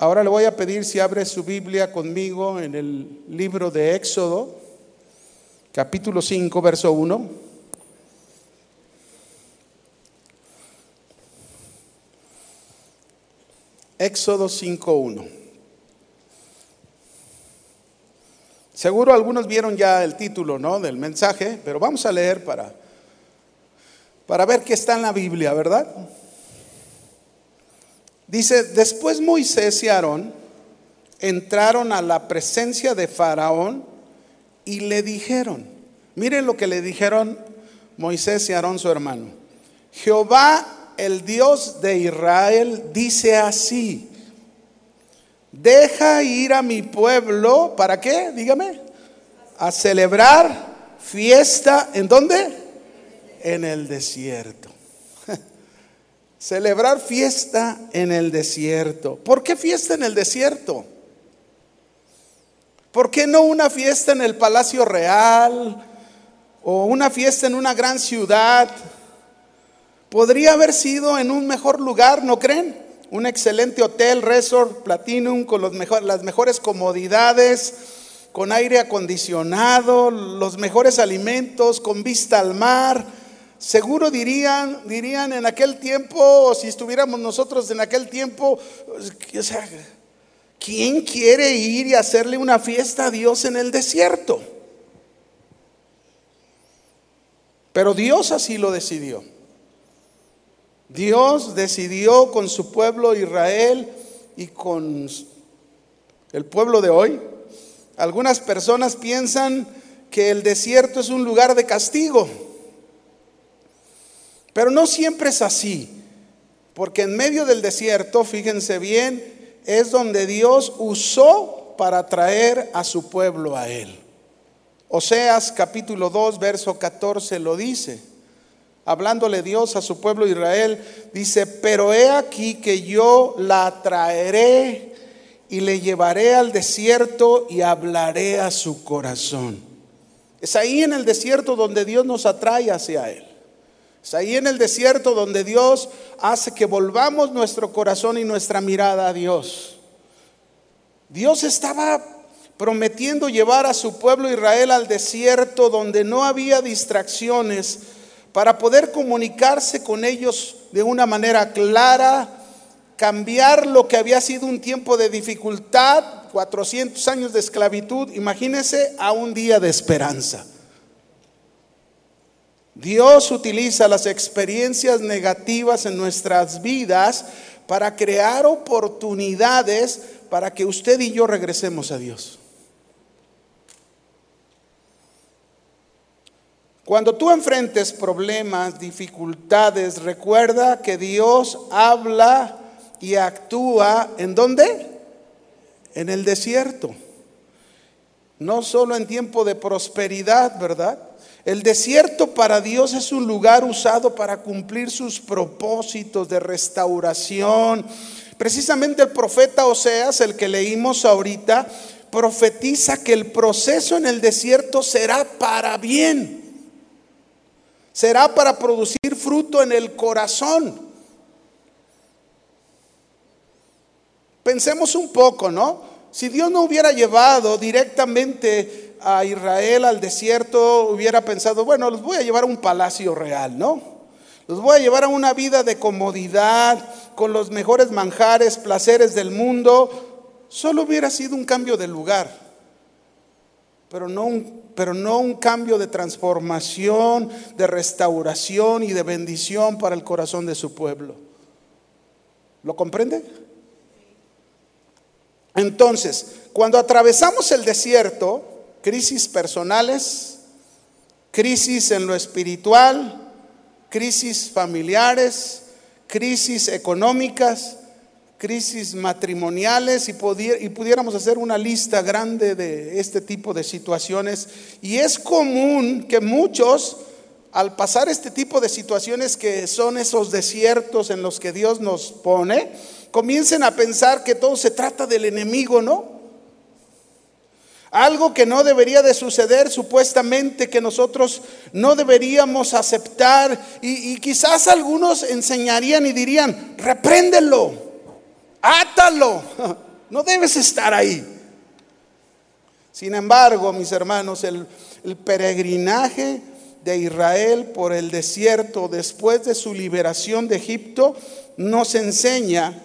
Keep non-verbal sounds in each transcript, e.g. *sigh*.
Ahora le voy a pedir si abre su Biblia conmigo en el libro de Éxodo, capítulo 5, verso 1. Éxodo 5.1. Seguro algunos vieron ya el título ¿no? del mensaje, pero vamos a leer para, para ver qué está en la Biblia, ¿verdad? Dice, después Moisés y Aarón entraron a la presencia de Faraón y le dijeron, miren lo que le dijeron Moisés y Aarón su hermano, Jehová el Dios de Israel dice así, deja ir a mi pueblo, ¿para qué? Dígame, a celebrar fiesta, ¿en dónde? En el desierto celebrar fiesta en el desierto. ¿Por qué fiesta en el desierto? ¿Por qué no una fiesta en el Palacio Real o una fiesta en una gran ciudad? Podría haber sido en un mejor lugar, ¿no creen? Un excelente hotel, resort, platinum, con las mejores comodidades, con aire acondicionado, los mejores alimentos, con vista al mar Seguro dirían, dirían en aquel tiempo, si estuviéramos nosotros en aquel tiempo, ¿quién quiere ir y hacerle una fiesta a Dios en el desierto? Pero Dios así lo decidió. Dios decidió con su pueblo Israel y con el pueblo de hoy. Algunas personas piensan que el desierto es un lugar de castigo. Pero no siempre es así, porque en medio del desierto, fíjense bien, es donde Dios usó para traer a su pueblo a él. Oseas capítulo 2, verso 14 lo dice. Hablándole Dios a su pueblo Israel, dice, pero he aquí que yo la traeré y le llevaré al desierto y hablaré a su corazón. Es ahí en el desierto donde Dios nos atrae hacia Él. Es ahí en el desierto donde Dios hace que volvamos nuestro corazón y nuestra mirada a Dios. Dios estaba prometiendo llevar a su pueblo Israel al desierto donde no había distracciones para poder comunicarse con ellos de una manera clara, cambiar lo que había sido un tiempo de dificultad, 400 años de esclavitud, imagínense a un día de esperanza. Dios utiliza las experiencias negativas en nuestras vidas para crear oportunidades para que usted y yo regresemos a Dios. Cuando tú enfrentes problemas, dificultades, recuerda que Dios habla y actúa en dónde? En el desierto. No solo en tiempo de prosperidad, ¿verdad? El desierto para Dios es un lugar usado para cumplir sus propósitos de restauración. Precisamente el profeta Oseas, el que leímos ahorita, profetiza que el proceso en el desierto será para bien. Será para producir fruto en el corazón. Pensemos un poco, ¿no? Si Dios no hubiera llevado directamente a Israel al desierto hubiera pensado, bueno, los voy a llevar a un palacio real, ¿no? Los voy a llevar a una vida de comodidad, con los mejores manjares, placeres del mundo. Solo hubiera sido un cambio de lugar, pero no un, pero no un cambio de transformación, de restauración y de bendición para el corazón de su pueblo. ¿Lo comprende? Entonces, cuando atravesamos el desierto, crisis personales, crisis en lo espiritual, crisis familiares, crisis económicas, crisis matrimoniales y, y, pudiéramos hacer una lista grande de este tipo de situaciones. Y es común que muchos, al pasar este tipo de situaciones que son esos desiertos en los que Dios nos pone, comiencen a pensar que todo se trata del enemigo, ¿no? Algo que no debería de suceder supuestamente, que nosotros no deberíamos aceptar. Y, quizás algunos enseñarían y dirían, repréndelo, átalo. *laughs* no debes estar ahí. Sin embargo, mis hermanos, el, el peregrinaje de Israel por el desierto después de su liberación de Egipto nos enseña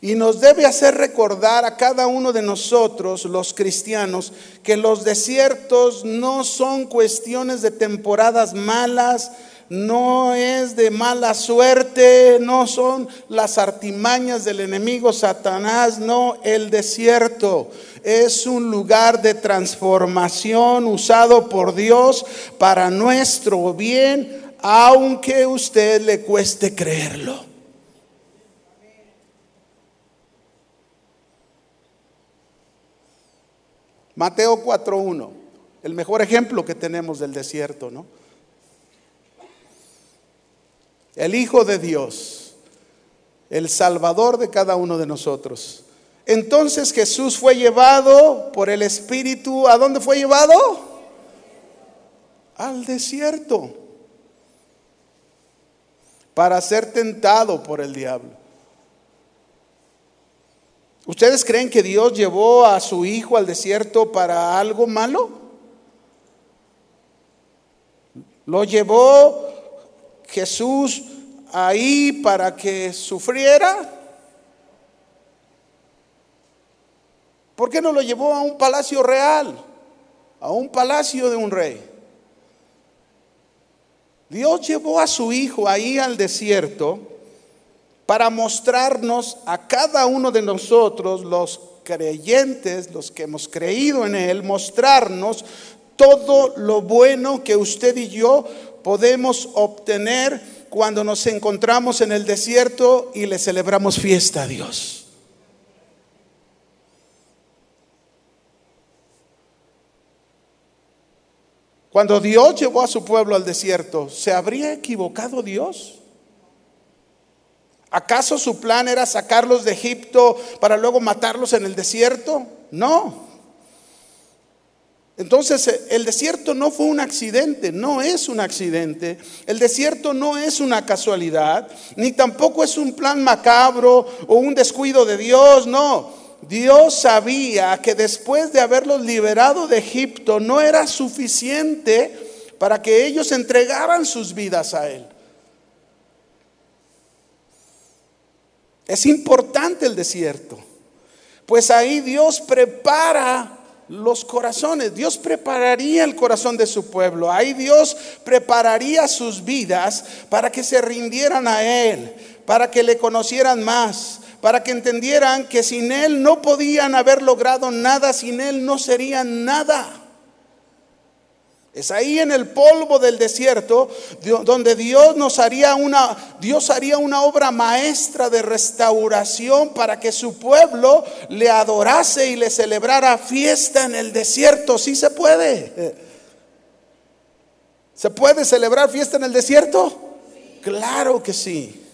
y nos debe hacer recordar a cada uno de nosotros, los cristianos, que los desiertos no son cuestiones de temporadas malas, no es de mala suerte, no son las artimañas del enemigo Satanás, no, el desierto es un lugar de transformación usado por Dios para nuestro bien, aunque usted le cueste creerlo. Mateo 4.1, el mejor ejemplo que tenemos del desierto, ¿no? El Hijo de Dios, el Salvador de cada uno de nosotros. Entonces Jesús fue llevado por el Espíritu, ¿a dónde fue llevado? Al desierto, para ser tentado por el diablo. ¿Ustedes creen que Dios llevó a su hijo al desierto para algo malo? ¿Lo llevó Jesús ahí para que sufriera? ¿Por qué no lo llevó a un palacio real? A un palacio de un rey. Dios llevó a su hijo ahí al desierto para mostrarnos a cada uno de nosotros, los creyentes, los que hemos creído en Él, mostrarnos todo lo bueno que usted y yo podemos obtener cuando nos encontramos en el desierto y le celebramos fiesta a Dios. Cuando Dios llevó a su pueblo al desierto, ¿se habría equivocado Dios? ¿Acaso su plan era sacarlos de Egipto para luego matarlos en el desierto? No. Entonces el desierto no fue un accidente, no es un accidente. El desierto no es una casualidad, ni tampoco es un plan macabro o un descuido de Dios, no. Dios sabía que después de haberlos liberado de Egipto no era suficiente para que ellos entregaran sus vidas a Él. Es importante el desierto, pues ahí Dios prepara los corazones. Dios prepararía el corazón de su pueblo. Ahí Dios prepararía sus vidas para que se rindieran a Él, para que le conocieran más, para que entendieran que sin Él no podían haber logrado nada, sin Él no serían nada. Es ahí en el polvo del desierto donde Dios nos haría una Dios haría una obra maestra de restauración para que su pueblo le adorase y le celebrara fiesta en el desierto. Sí se puede. ¿Se puede celebrar fiesta en el desierto? Claro que sí.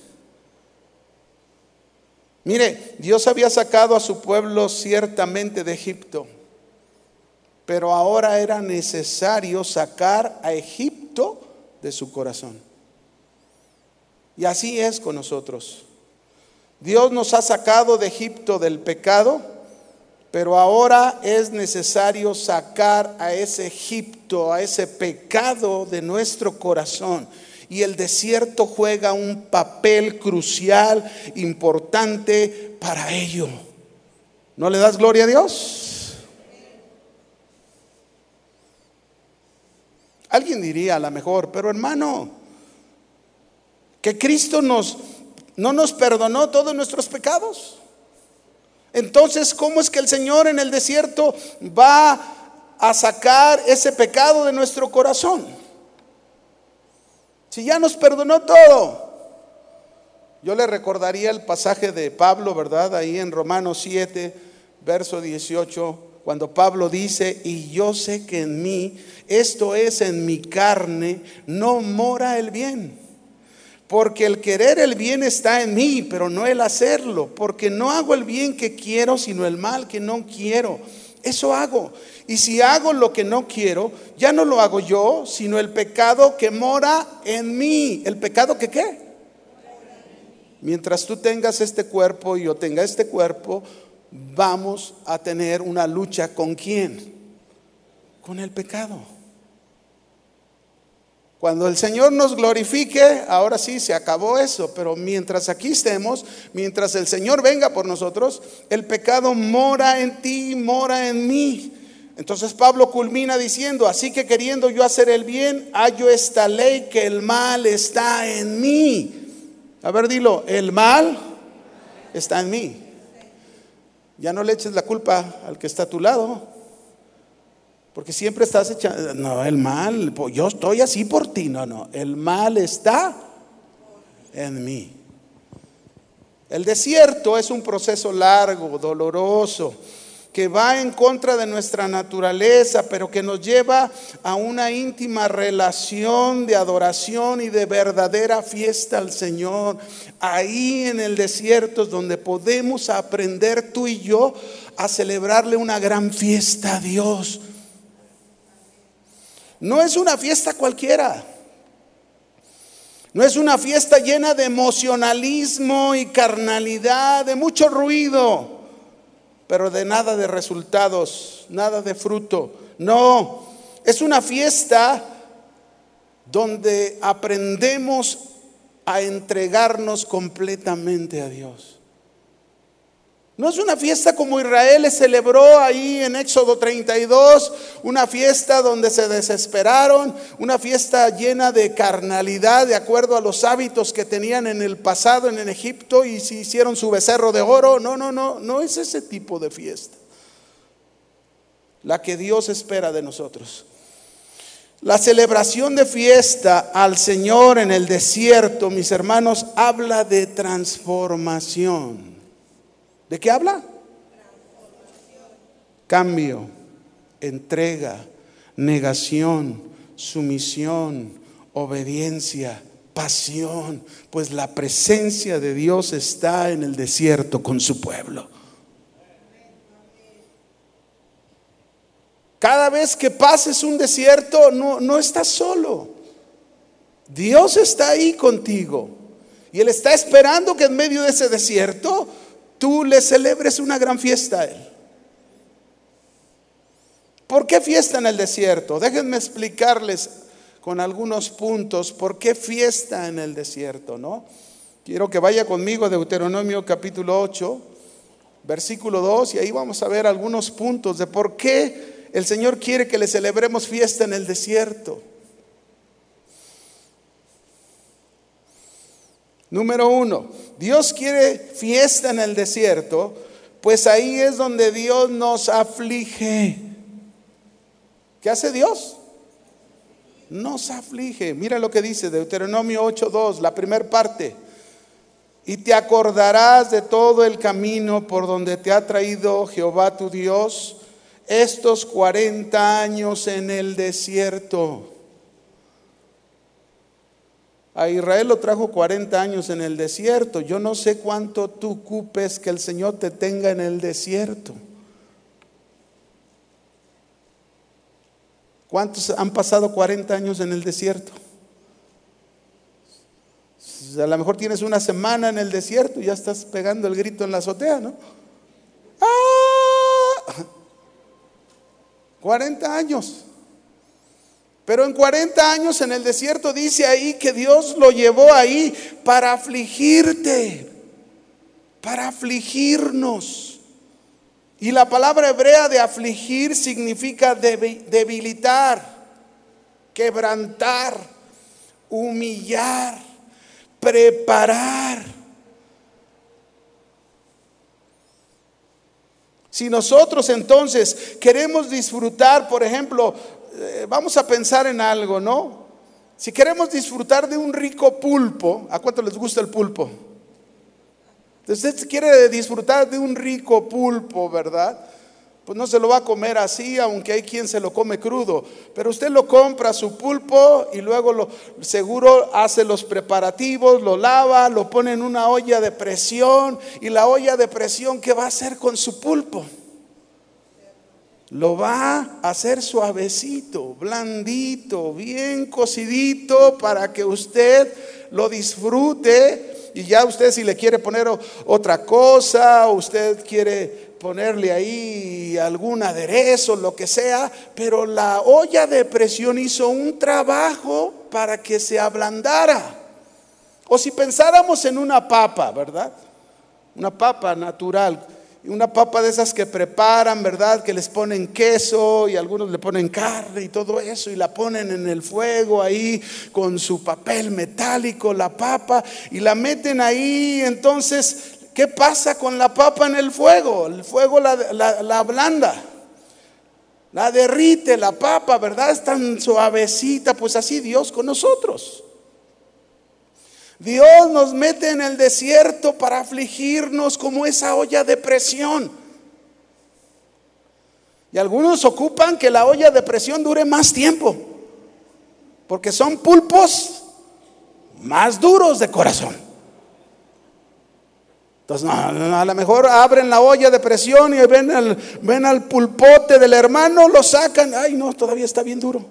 Mire, Dios había sacado a su pueblo ciertamente de Egipto pero ahora era necesario sacar a Egipto de su corazón. Y así es con nosotros. Dios nos ha sacado de Egipto del pecado, pero ahora es necesario sacar a ese Egipto, a ese pecado de nuestro corazón. Y el desierto juega un papel crucial, importante para ello. ¿No le das gloria a Dios? Alguien diría a lo mejor, pero hermano, que Cristo nos, no nos perdonó todos nuestros pecados. Entonces, ¿cómo es que el Señor en el desierto va a sacar ese pecado de nuestro corazón? Si ya nos perdonó todo. Yo le recordaría el pasaje de Pablo, ¿verdad? Ahí en Romanos 7, verso 18 cuando Pablo dice, y yo sé que en mí, esto es en mi carne, no mora el bien. Porque el querer el bien está en mí, pero no el hacerlo. Porque no hago el bien que quiero, sino el mal que no quiero. Eso hago. Y si hago lo que no quiero, ya no lo hago yo, sino el pecado que mora en mí. ¿El pecado que qué? Mientras tú tengas este cuerpo y yo tenga este cuerpo, vamos a tener una lucha con quién? Con el pecado. Cuando el Señor nos glorifique, ahora sí se acabó eso, pero mientras aquí estemos, mientras el Señor venga por nosotros, el pecado mora en ti, mora en mí. Entonces Pablo culmina diciendo, así que queriendo yo hacer el bien, hallo esta ley que el mal está en mí. A ver, dilo, el mal está en mí. Ya no le eches la culpa al que está a tu lado. Porque siempre estás echando, no, el mal, yo estoy así por ti, no, no, el mal está en mí. El desierto es un proceso largo, doloroso, que va en contra de nuestra naturaleza, pero que nos lleva a una íntima relación de adoración y de verdadera fiesta al Señor. Ahí en el desierto es donde podemos aprender tú y yo a celebrarle una gran fiesta a Dios. No es una fiesta cualquiera. No es una fiesta llena de emocionalismo y carnalidad, de mucho ruido pero de nada de resultados, nada de fruto. No, es una fiesta donde aprendemos a entregarnos completamente a Dios. No es una fiesta como Israel celebró ahí en Éxodo 32, una fiesta donde se desesperaron, una fiesta llena de carnalidad de acuerdo a los hábitos que tenían en el pasado en Egipto y se hicieron su becerro de oro. No, no, no, no es ese tipo de fiesta. La que Dios espera de nosotros. La celebración de fiesta al Señor en el desierto, mis hermanos, habla de transformación. ¿De qué habla? Cambio, entrega, negación, sumisión, obediencia, pasión, pues la presencia de Dios está en el desierto con su pueblo. Cada vez que pases un desierto, no, no estás solo. Dios está ahí contigo. Y Él está esperando que en medio de ese desierto tú le celebres una gran fiesta a Él. ¿Por qué fiesta en el desierto? Déjenme explicarles con algunos puntos por qué fiesta en el desierto, ¿no? Quiero que vaya conmigo a Deuteronomio capítulo 8, versículo 2, y ahí vamos a ver algunos puntos de por qué el Señor quiere que le celebremos fiesta en el desierto. Número uno, Dios quiere fiesta en el desierto, pues ahí es donde Dios nos aflige. ¿Qué hace Dios? Nos aflige. Mira lo que dice Deuteronomio 8.2, la primera parte. Y te acordarás de todo el camino por donde te ha traído Jehová tu Dios estos 40 años en el desierto a Israel lo trajo 40 años en el desierto. Yo no sé cuánto tú cupes que el Señor te tenga en el desierto. ¿Cuántos han pasado 40 años en el desierto? A lo mejor tienes una semana en el desierto y ya estás pegando el grito en la azotea, ¿no? ¡Ah! 40 años. Pero en 40 años en el desierto dice ahí que Dios lo llevó ahí para afligirte, para afligirnos. Y la palabra hebrea de afligir significa debilitar, quebrantar, humillar, preparar. Si nosotros entonces queremos disfrutar, por ejemplo, eh, vamos a pensar en algo, ¿no? Si queremos disfrutar de un rico pulpo, ¿a cuánto les gusta el pulpo? Usted quiere disfrutar de un rico pulpo, ¿verdad? Pues no se lo va a comer así, aunque hay quien se lo come crudo. Pero usted lo compra su pulpo y luego lo seguro hace los preparativos, lo lava, lo pone en una olla de presión y la olla de presión ¿qué va a hacer con su pulpo? Lo va a hacer suavecito, blandito, bien cocidito para que usted lo disfrute y ya usted si le quiere poner otra cosa, usted quiere ponerle ahí algún aderezo, lo que sea, pero la olla de presión hizo un trabajo para que se ablandara. O si pensáramos en una papa, ¿verdad? Una papa natural una papa de esas que preparan, ¿verdad? Que les ponen queso y algunos le ponen carne y todo eso y la ponen en el fuego ahí con su papel metálico, la papa, y la meten ahí. Entonces, ¿qué pasa con la papa en el fuego? El fuego la, la, la ablanda. La derrite la papa, ¿verdad? Es tan suavecita, pues así Dios con nosotros. Dios nos mete en el desierto para afligirnos como esa olla de presión. Y algunos ocupan que la olla de presión dure más tiempo, porque son pulpos más duros de corazón. Entonces, a lo mejor abren la olla de presión y ven, ven al pulpote del hermano, lo sacan. Ay, no, todavía está bien duro.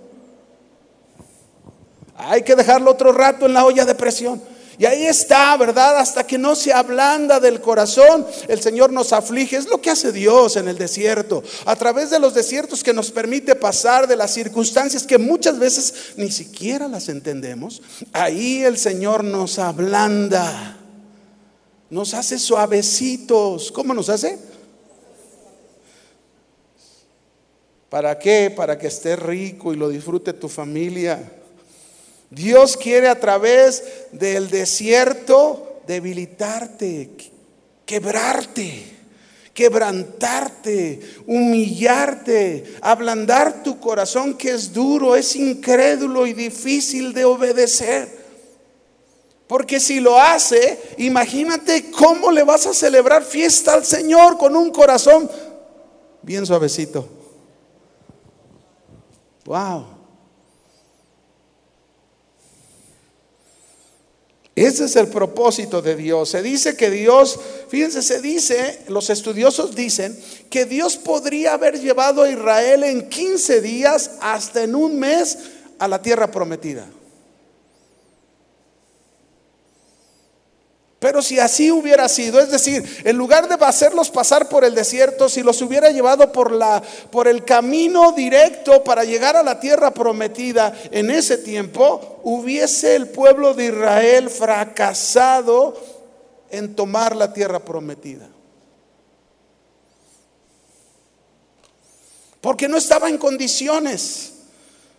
Hay que dejarlo otro rato en la olla de presión. Y ahí está, ¿verdad? Hasta que no se ablanda del corazón, el Señor nos aflige. Es lo que hace Dios en el desierto. A través de los desiertos que nos permite pasar de las circunstancias que muchas veces ni siquiera las entendemos. Ahí el Señor nos ablanda. Nos hace suavecitos. ¿Cómo nos hace? ¿Para qué? Para que esté rico y lo disfrute tu familia. Dios quiere a través del desierto debilitarte, quebrarte, quebrantarte, humillarte, ablandar tu corazón que es duro, es incrédulo y difícil de obedecer. Porque si lo hace, imagínate cómo le vas a celebrar fiesta al Señor con un corazón bien suavecito. Wow. Ese es el propósito de Dios. Se dice que Dios, fíjense, se dice, los estudiosos dicen que Dios podría haber llevado a Israel en 15 días hasta en un mes a la tierra prometida. Pero si así hubiera sido, es decir, en lugar de hacerlos pasar por el desierto, si los hubiera llevado por, la, por el camino directo para llegar a la tierra prometida en ese tiempo, hubiese el pueblo de Israel fracasado en tomar la tierra prometida. Porque no estaba en condiciones.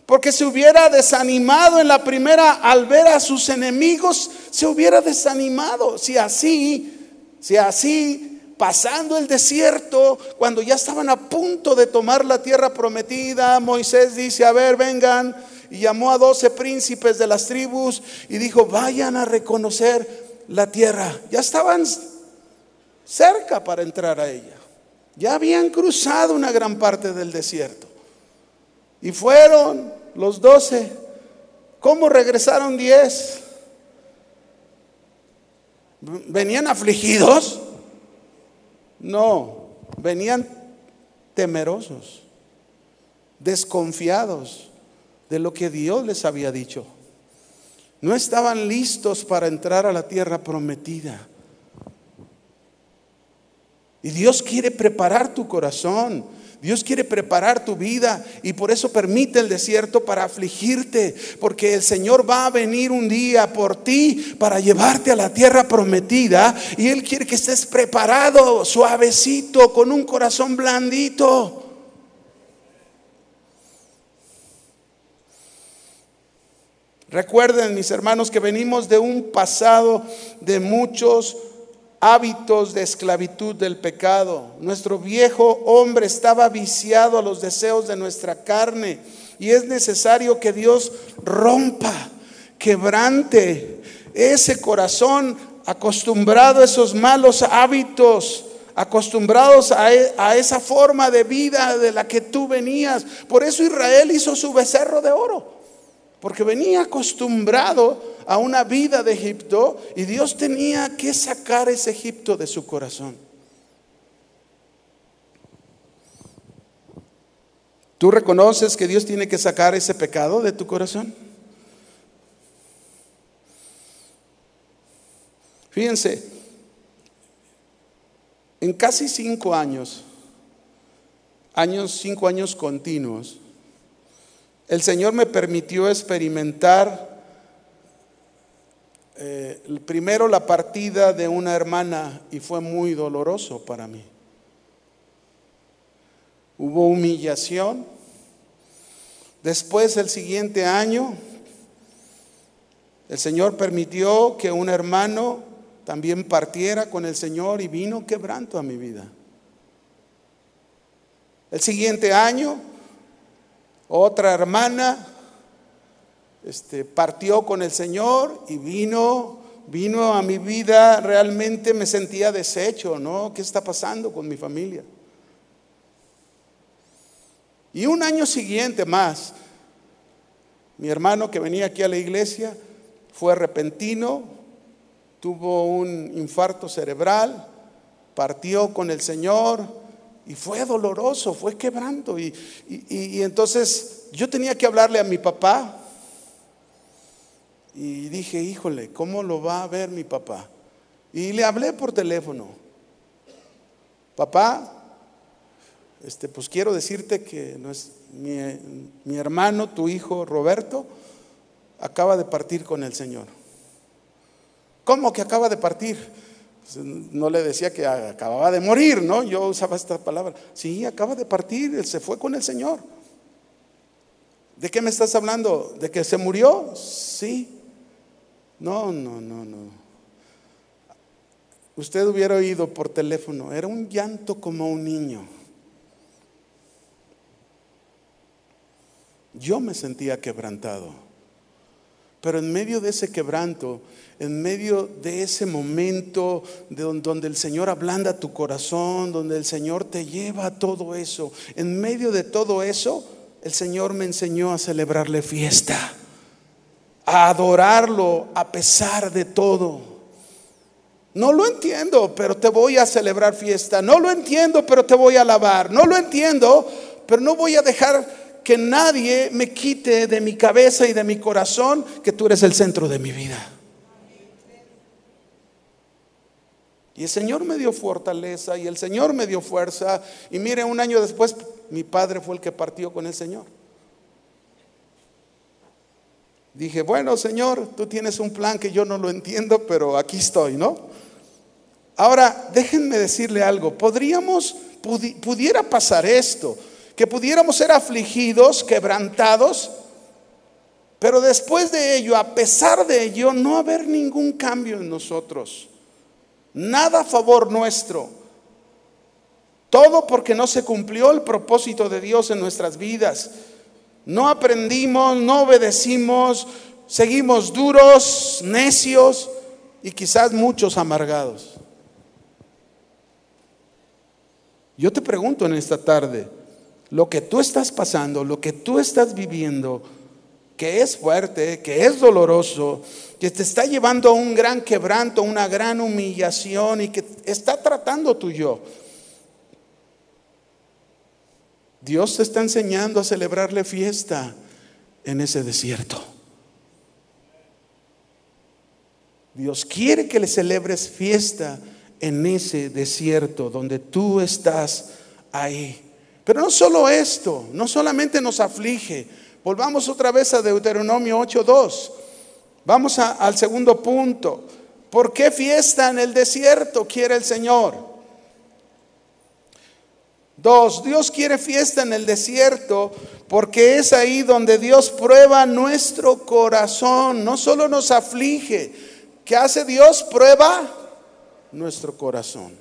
Porque se hubiera desanimado en la primera al ver a sus enemigos, se hubiera desanimado. Si así, si así, pasando el desierto, cuando ya estaban a punto de tomar la tierra prometida, Moisés dice, a ver, vengan, y llamó a doce príncipes de las tribus y dijo, vayan a reconocer la tierra. Ya estaban cerca para entrar a ella. Ya habían cruzado una gran parte del desierto. Y fueron los doce. ¿Cómo regresaron diez? ¿Venían afligidos? No, venían temerosos, desconfiados de lo que Dios les había dicho. No estaban listos para entrar a la tierra prometida. Y Dios quiere preparar tu corazón. Dios quiere preparar tu vida y por eso permite el desierto para afligirte, porque el Señor va a venir un día por ti para llevarte a la tierra prometida y Él quiere que estés preparado, suavecito, con un corazón blandito. Recuerden, mis hermanos, que venimos de un pasado de muchos hábitos de esclavitud del pecado. Nuestro viejo hombre estaba viciado a los deseos de nuestra carne y es necesario que Dios rompa, quebrante ese corazón acostumbrado a esos malos hábitos acostumbrados a, e, a, esa forma de vida de la que tú venías. Por eso Israel hizo su becerro de oro, porque venía acostumbrado a una vida de Egipto y Dios tenía que sacar ese Egipto de su corazón. ¿Tú reconoces que Dios tiene que sacar ese pecado de tu corazón? Fíjense, en casi cinco años, años, cinco años continuos, el Señor me permitió experimentar eh, primero la partida de una hermana y fue muy doloroso para mí. Hubo humillación. Después, el siguiente año, el Señor permitió que un hermano también partiera con el Señor y vino quebranto a mi vida. El siguiente año, otra hermana este, partió con el Señor y vino, vino a mi vida, realmente me sentía deshecho, ¿no? ¿Qué está pasando con mi familia? Y un año siguiente más, mi hermano que venía aquí a la iglesia fue repentino, tuvo un infarto cerebral, partió con el Señor y fue doloroso, fue quebrando. Y, y, entonces yo tenía que hablarle a mi papá y dije, híjole, ¿cómo lo va a ver mi papá? Y le hablé por teléfono, papá, este, pues quiero decirte que no es, mi, mi hermano, tu hijo Roberto, acaba de partir con el Señor. ¿Cómo que acaba de partir? Pues, no le decía que acababa de morir, ¿no? Yo usaba esta palabra. Sí, acaba de partir, él se fue con el Señor. ¿De qué me estás hablando? ¿De que se murió? Sí. No, no, no, no. Usted hubiera oído por teléfono, era un llanto como un niño. Yo me sentía quebrantado. Pero en medio de ese quebranto, en medio de ese momento donde el Señor ablanda tu corazón, donde el Señor te lleva a todo eso, en medio de todo eso, el Señor me enseñó a celebrarle fiesta, a adorarlo a pesar de todo. No lo entiendo, pero te voy a celebrar fiesta. No lo entiendo, pero te voy a alabar. No lo entiendo, pero no voy a dejar que nadie me quite de mi cabeza y de mi corazón que tú eres el centro de mi vida. Y el Señor me dio fortaleza y el Señor me dio fuerza. Y mire, un año después mi padre fue el que partió con el Señor. Dije, bueno, Señor, tú tienes un plan que yo no lo entiendo, pero aquí estoy, ¿no? Ahora, déjenme decirle algo. Podríamos, pudiera pasar esto que pudiéramos ser afligidos, quebrantados, pero después de ello, a pesar de ello, no haber ningún cambio en nosotros, nada a favor nuestro. Todo porque no se cumplió el propósito de Dios en nuestras vidas. No aprendimos, no obedecimos, seguimos duros, necios y quizás muchos amargados. Yo te pregunto en esta tarde, lo que tú estás pasando, lo que tú estás viviendo, que es fuerte, que es doloroso, que te está llevando a un gran quebranto, una gran humillación y que está tratando tu yo. Dios te está enseñando a celebrarle fiesta en ese desierto. Dios quiere que le celebres fiesta en ese desierto donde tú estás ahí. Pero no solo esto, no solamente nos aflige. Volvamos otra vez a Deuteronomio 8.2. Vamos al segundo punto. ¿Por qué fiesta en el desierto quiere el Señor? Dos, Dios quiere fiesta en el desierto porque es ahí donde Dios prueba nuestro corazón. No solo nos aflige. ¿Qué hace Dios? Prueba nuestro corazón.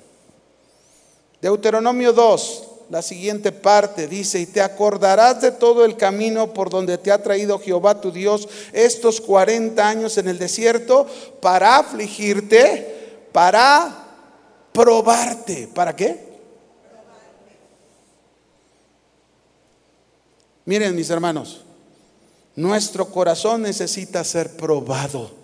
Deuteronomio 2, la siguiente parte. Dice, y te acordarás de todo el camino por donde te ha traído Jehová tu Dios estos 40 años en el desierto para afligirte, para probarte. ¿Para qué? Miren mis hermanos, nuestro corazón necesita ser probado.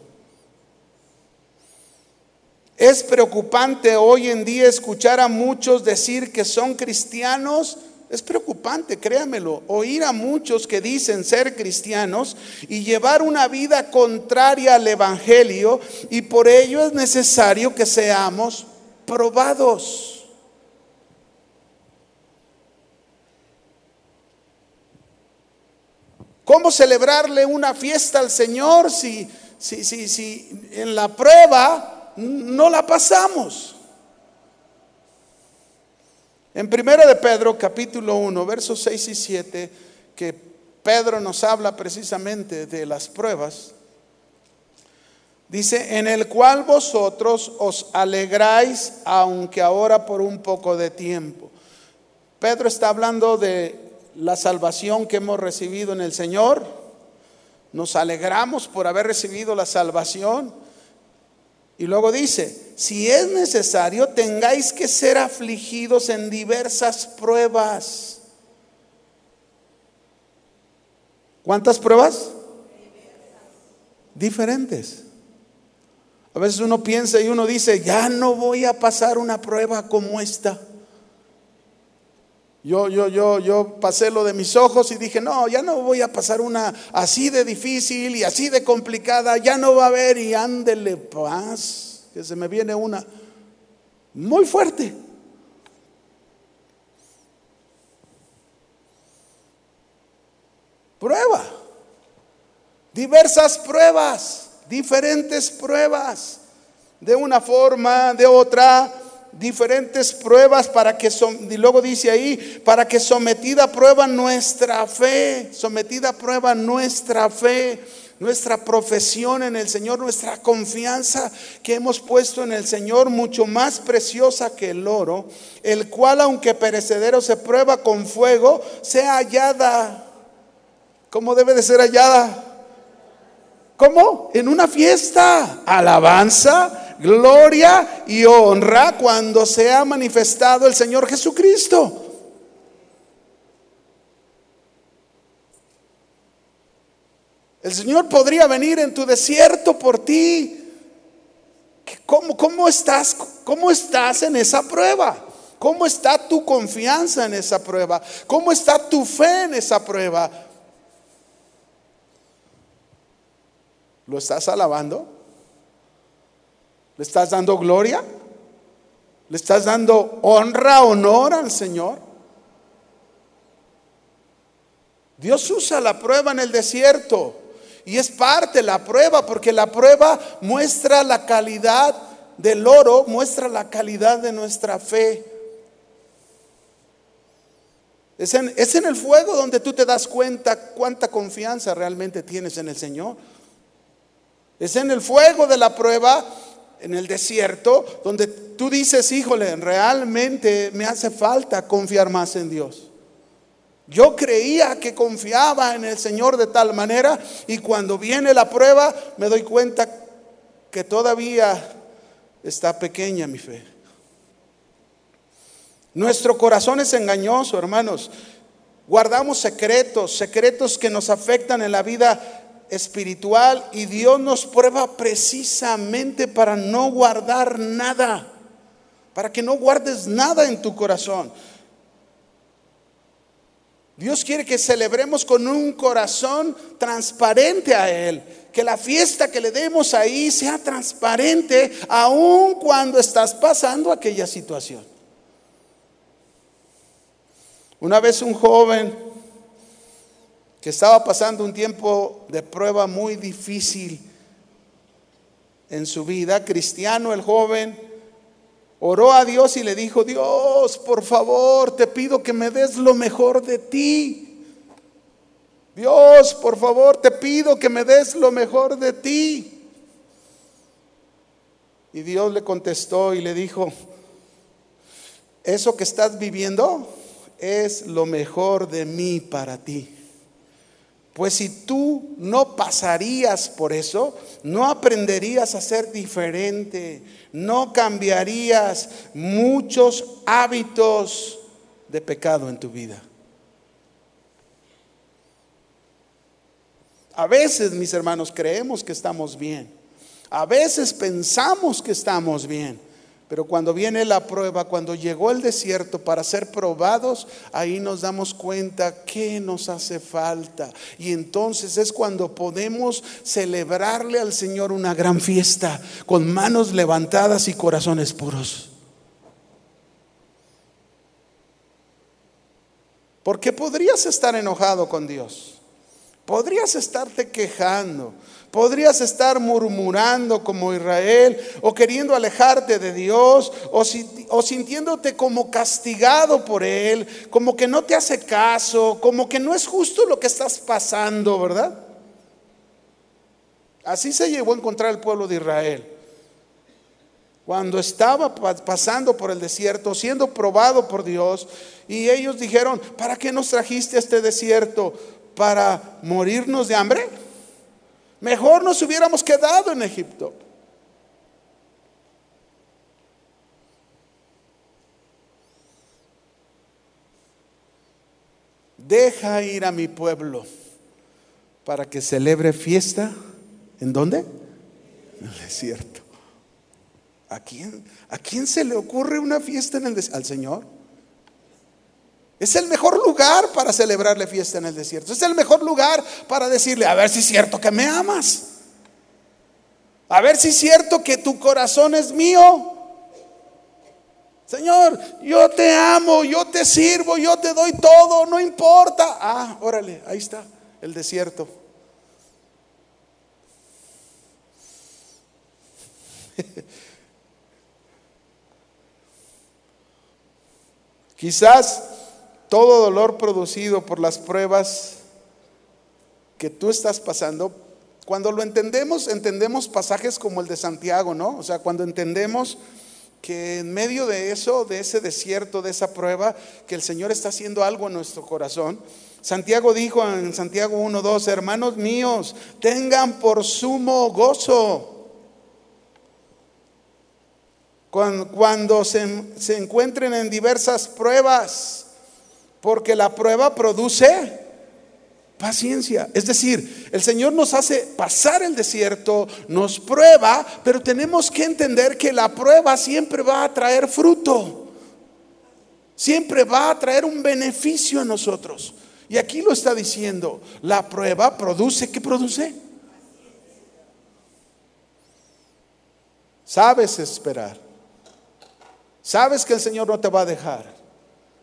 Es preocupante hoy en día escuchar a muchos decir que son cristianos Es preocupante, créamelo, oír a muchos que dicen ser cristianos y llevar una vida contraria al Evangelio y por ello es necesario que seamos probados. ¿Cómo celebrarle una fiesta al Señor si, si, si, si en la prueba no la pasamos? En primera de Pedro, capítulo 1, versos 6 y 7, que Pedro nos habla precisamente de las pruebas, dice, en el cual vosotros os alegráis, aunque ahora por un poco de tiempo. Pedro está hablando de la salvación que hemos recibido en el Señor. Nos alegramos por haber recibido la salvación. Y luego dice, si es necesario, tengáis que ser afligidos en diversas pruebas. ¿Cuántas pruebas? Diferentes. A veces uno piensa y uno dice, ya no voy a pasar una prueba como esta. Yo, yo, yo, yo pasé lo de mis ojos y dije, no, ya no voy a pasar una así de difícil y así de complicada, ya no va a haber y ándele paz, que se me viene una muy fuerte. Prueba, diversas pruebas, diferentes pruebas, de una forma, de otra, diferentes pruebas para que, y luego dice ahí, para que sometida a prueba nuestra fe, sometida a prueba nuestra fe, nuestra profesión en el Señor, nuestra confianza que hemos puesto en el Señor, mucho más preciosa que el oro, el cual aunque perecedero se prueba con fuego, sea hallada. ¿Cómo debe de ser hallada? ¿Cómo? En una fiesta. Alabanza gloria y honra cuando se ha manifestado el Señor Jesucristo. El Señor podría venir en tu desierto por ti. ¿Cómo, cómo estás? ¿Cómo estás en esa prueba? ¿Cómo está tu confianza en esa prueba? ¿Cómo está tu fe en esa prueba? ¿Lo estás alabando? ¿Le estás dando gloria? ¿Le estás dando honra, honor al Señor? Dios usa la prueba en el desierto y es parte de la prueba porque la prueba muestra la calidad del oro, muestra la calidad de nuestra fe. Es en, es en el fuego donde tú te das cuenta cuánta confianza realmente tienes en el Señor. Es en el fuego de la prueba en el desierto, donde tú dices, híjole, realmente me hace falta confiar más en Dios. Yo creía que confiaba en el Señor de tal manera y cuando viene la prueba me doy cuenta que todavía está pequeña mi fe. Nuestro corazón es engañoso, hermanos. Guardamos secretos, secretos que nos afectan en la vida espiritual y Dios nos prueba precisamente para no guardar nada, para que no guardes nada en tu corazón. Dios quiere que celebremos con un corazón transparente a Él, que la fiesta que le demos ahí sea transparente aun cuando estás pasando aquella situación. Una vez un joven que estaba pasando un tiempo de prueba muy difícil en su vida, cristiano el joven, oró a Dios y le dijo, Dios, por favor, te pido que me des lo mejor de ti. Dios, por favor, te pido que me des lo mejor de ti. Y Dios le contestó y le dijo, eso que estás viviendo es lo mejor de mí para ti. Pues si tú no pasarías por eso, no aprenderías a ser diferente, no cambiarías muchos hábitos de pecado en tu vida. A veces, mis hermanos, creemos que estamos bien. A veces pensamos que estamos bien. Pero cuando viene la prueba, cuando llegó el desierto para ser probados, ahí nos damos cuenta que nos hace falta. Y entonces es cuando podemos celebrarle al Señor una gran fiesta con manos levantadas y corazones puros. Porque podrías estar enojado con Dios. Podrías estarte quejando. Podrías estar murmurando como Israel o queriendo alejarte de Dios o, sintiéndote como castigado por Él, como que no te hace caso, como que no es justo lo que estás pasando, ¿verdad? Así se llegó a encontrar el pueblo de Israel. Cuando estaba pasando por el desierto, siendo probado por Dios, y ellos dijeron, ¿para qué nos trajiste a este desierto? ¿Para morirnos de hambre? Mejor nos hubiéramos quedado en Egipto. Deja ir a mi pueblo para que celebre fiesta. ¿En dónde? En el desierto. ¿A quién, ¿A quién se le ocurre una fiesta en el desierto? ¿Al Señor? Es el mejor lugar para celebrarle fiesta en el desierto. Es el mejor lugar para decirle, a ver si es cierto que me amas. A ver si es cierto que tu corazón es mío. Señor, yo te amo, yo te sirvo, yo te doy todo, no importa. Ah, órale, ahí está el desierto. *laughs* Quizás todo dolor producido por las pruebas que tú estás pasando, cuando lo entendemos, entendemos pasajes como el de Santiago, ¿no? O sea, cuando entendemos que en medio de eso, de ese desierto, de esa prueba, que el Señor está haciendo algo en nuestro corazón. Santiago dijo en Santiago 1.2, hermanos míos, tengan por sumo gozo cuando, se, se encuentren en diversas pruebas porque la prueba produce paciencia. Es decir, el Señor nos hace pasar el desierto, nos prueba, pero tenemos que entender que la prueba siempre va a traer fruto. Siempre va a traer un beneficio a nosotros. Y aquí lo está diciendo, la prueba produce, ¿qué produce? Sabes esperar. Sabes que el Señor no te va a dejar.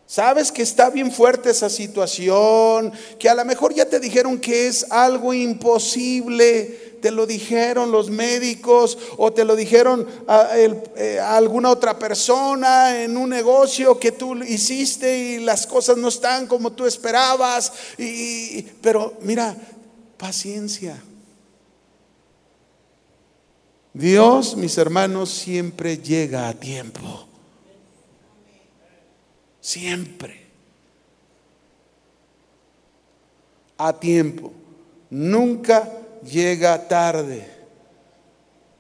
Sabes que está bien fuerte esa situación, que a lo mejor ya te dijeron que es algo imposible, te lo dijeron los médicos o te lo dijeron a, eh, alguna otra persona en un negocio que tú hiciste y las cosas no están como tú esperabas. Y, pero mira, paciencia. Dios, mis hermanos, siempre llega a tiempo. Siempre. A tiempo. Nunca llega tarde.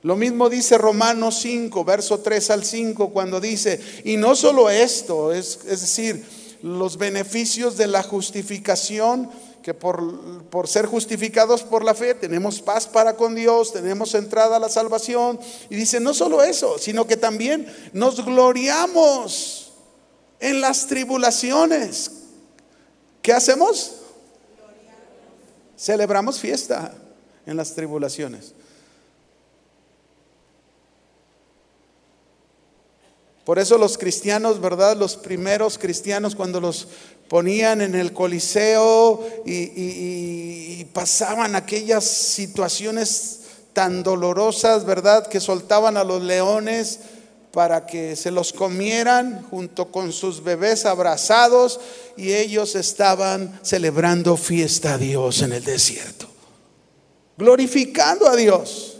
Lo mismo dice Romanos 5, verso 3 al 5, cuando dice, y no solo esto, es, es decir, los beneficios de la justificación, que por, por, ser justificados por la fe tenemos paz para con Dios, tenemos entrada a la salvación. Y dice, no solo eso, sino que también nos gloriamos en las tribulaciones. ¿Qué hacemos? Celebramos fiesta en las tribulaciones. Por eso los cristianos, ¿verdad? Los primeros cristianos cuando los ponían en el coliseo y, pasaban aquellas situaciones tan dolorosas, ¿verdad? Que soltaban a los leones para que se los comieran junto con sus bebés abrazados y ellos estaban celebrando fiesta a Dios en el desierto, glorificando a Dios.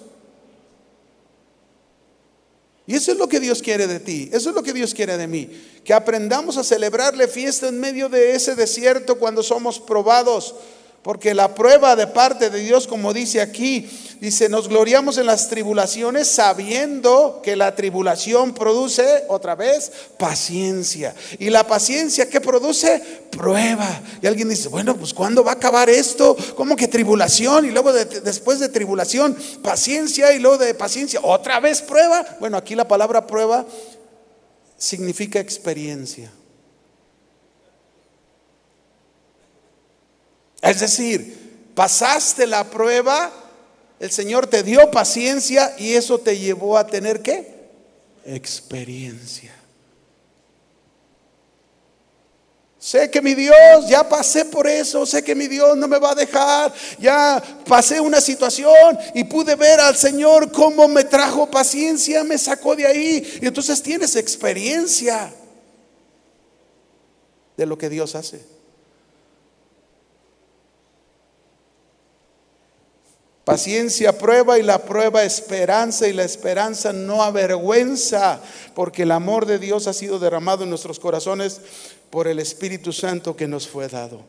Y eso es lo que Dios quiere de ti, eso es lo que Dios quiere de mí, que aprendamos a celebrarle fiesta en medio de ese desierto cuando somos probados porque la prueba de parte de Dios, como dice aquí, dice, nos gloriamos en las tribulaciones sabiendo que la tribulación produce, otra vez, paciencia. Y la paciencia, ¿qué produce? Prueba. Y alguien dice, bueno, pues ¿cuándo va a acabar esto? ¿Cómo que tribulación? Y luego después de tribulación, paciencia y luego de paciencia, otra vez prueba. Bueno, aquí la palabra prueba significa experiencia. Es decir, pasaste la prueba, el Señor te dio paciencia y eso te llevó a tener qué? Experiencia. Sé que mi Dios, ya pasé por eso, sé que mi Dios no me va a dejar, ya pasé una situación y pude ver al Señor cómo me trajo paciencia, me sacó de ahí. Y entonces tienes experiencia de lo que Dios hace. Paciencia prueba y la prueba esperanza y la esperanza no avergüenza, porque el amor de Dios ha sido derramado en nuestros corazones por el Espíritu Santo que nos fue dado.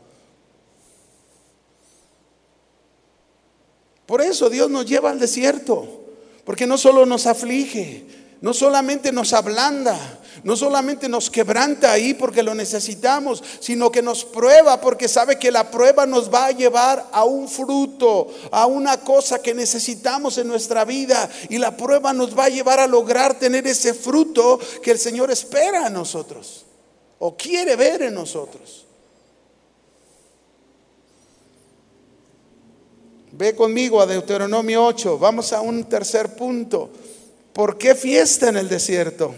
Por eso Dios nos lleva al desierto, porque no solo nos aflige, no solamente nos ablanda, no solamente nos quebranta ahí porque lo necesitamos, sino que nos prueba porque sabe que la prueba nos va a llevar a un fruto, a una cosa que necesitamos en nuestra vida. Y la prueba nos va a llevar a lograr tener ese fruto que el Señor espera a nosotros o quiere ver en nosotros. Ve conmigo a Deuteronomio 8. Vamos a un tercer punto. ¿Por qué fiesta en el desierto?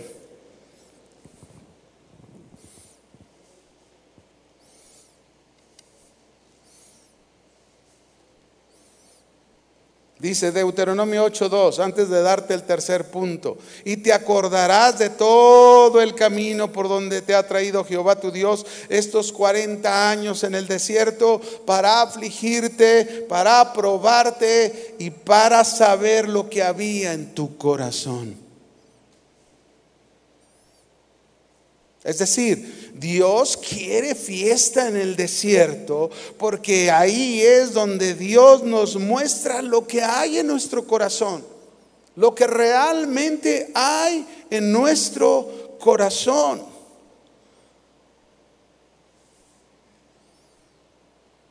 Dice Deuteronomio 8.2, antes de darte el tercer punto, y te acordarás de todo el camino por donde te ha traído Jehová tu Dios estos 40 años en el desierto para afligirte, para probarte y para saber lo que había en tu corazón. Es decir, Dios quiere fiesta en el desierto porque ahí es donde Dios nos muestra lo que hay en nuestro corazón, lo que realmente hay en nuestro corazón.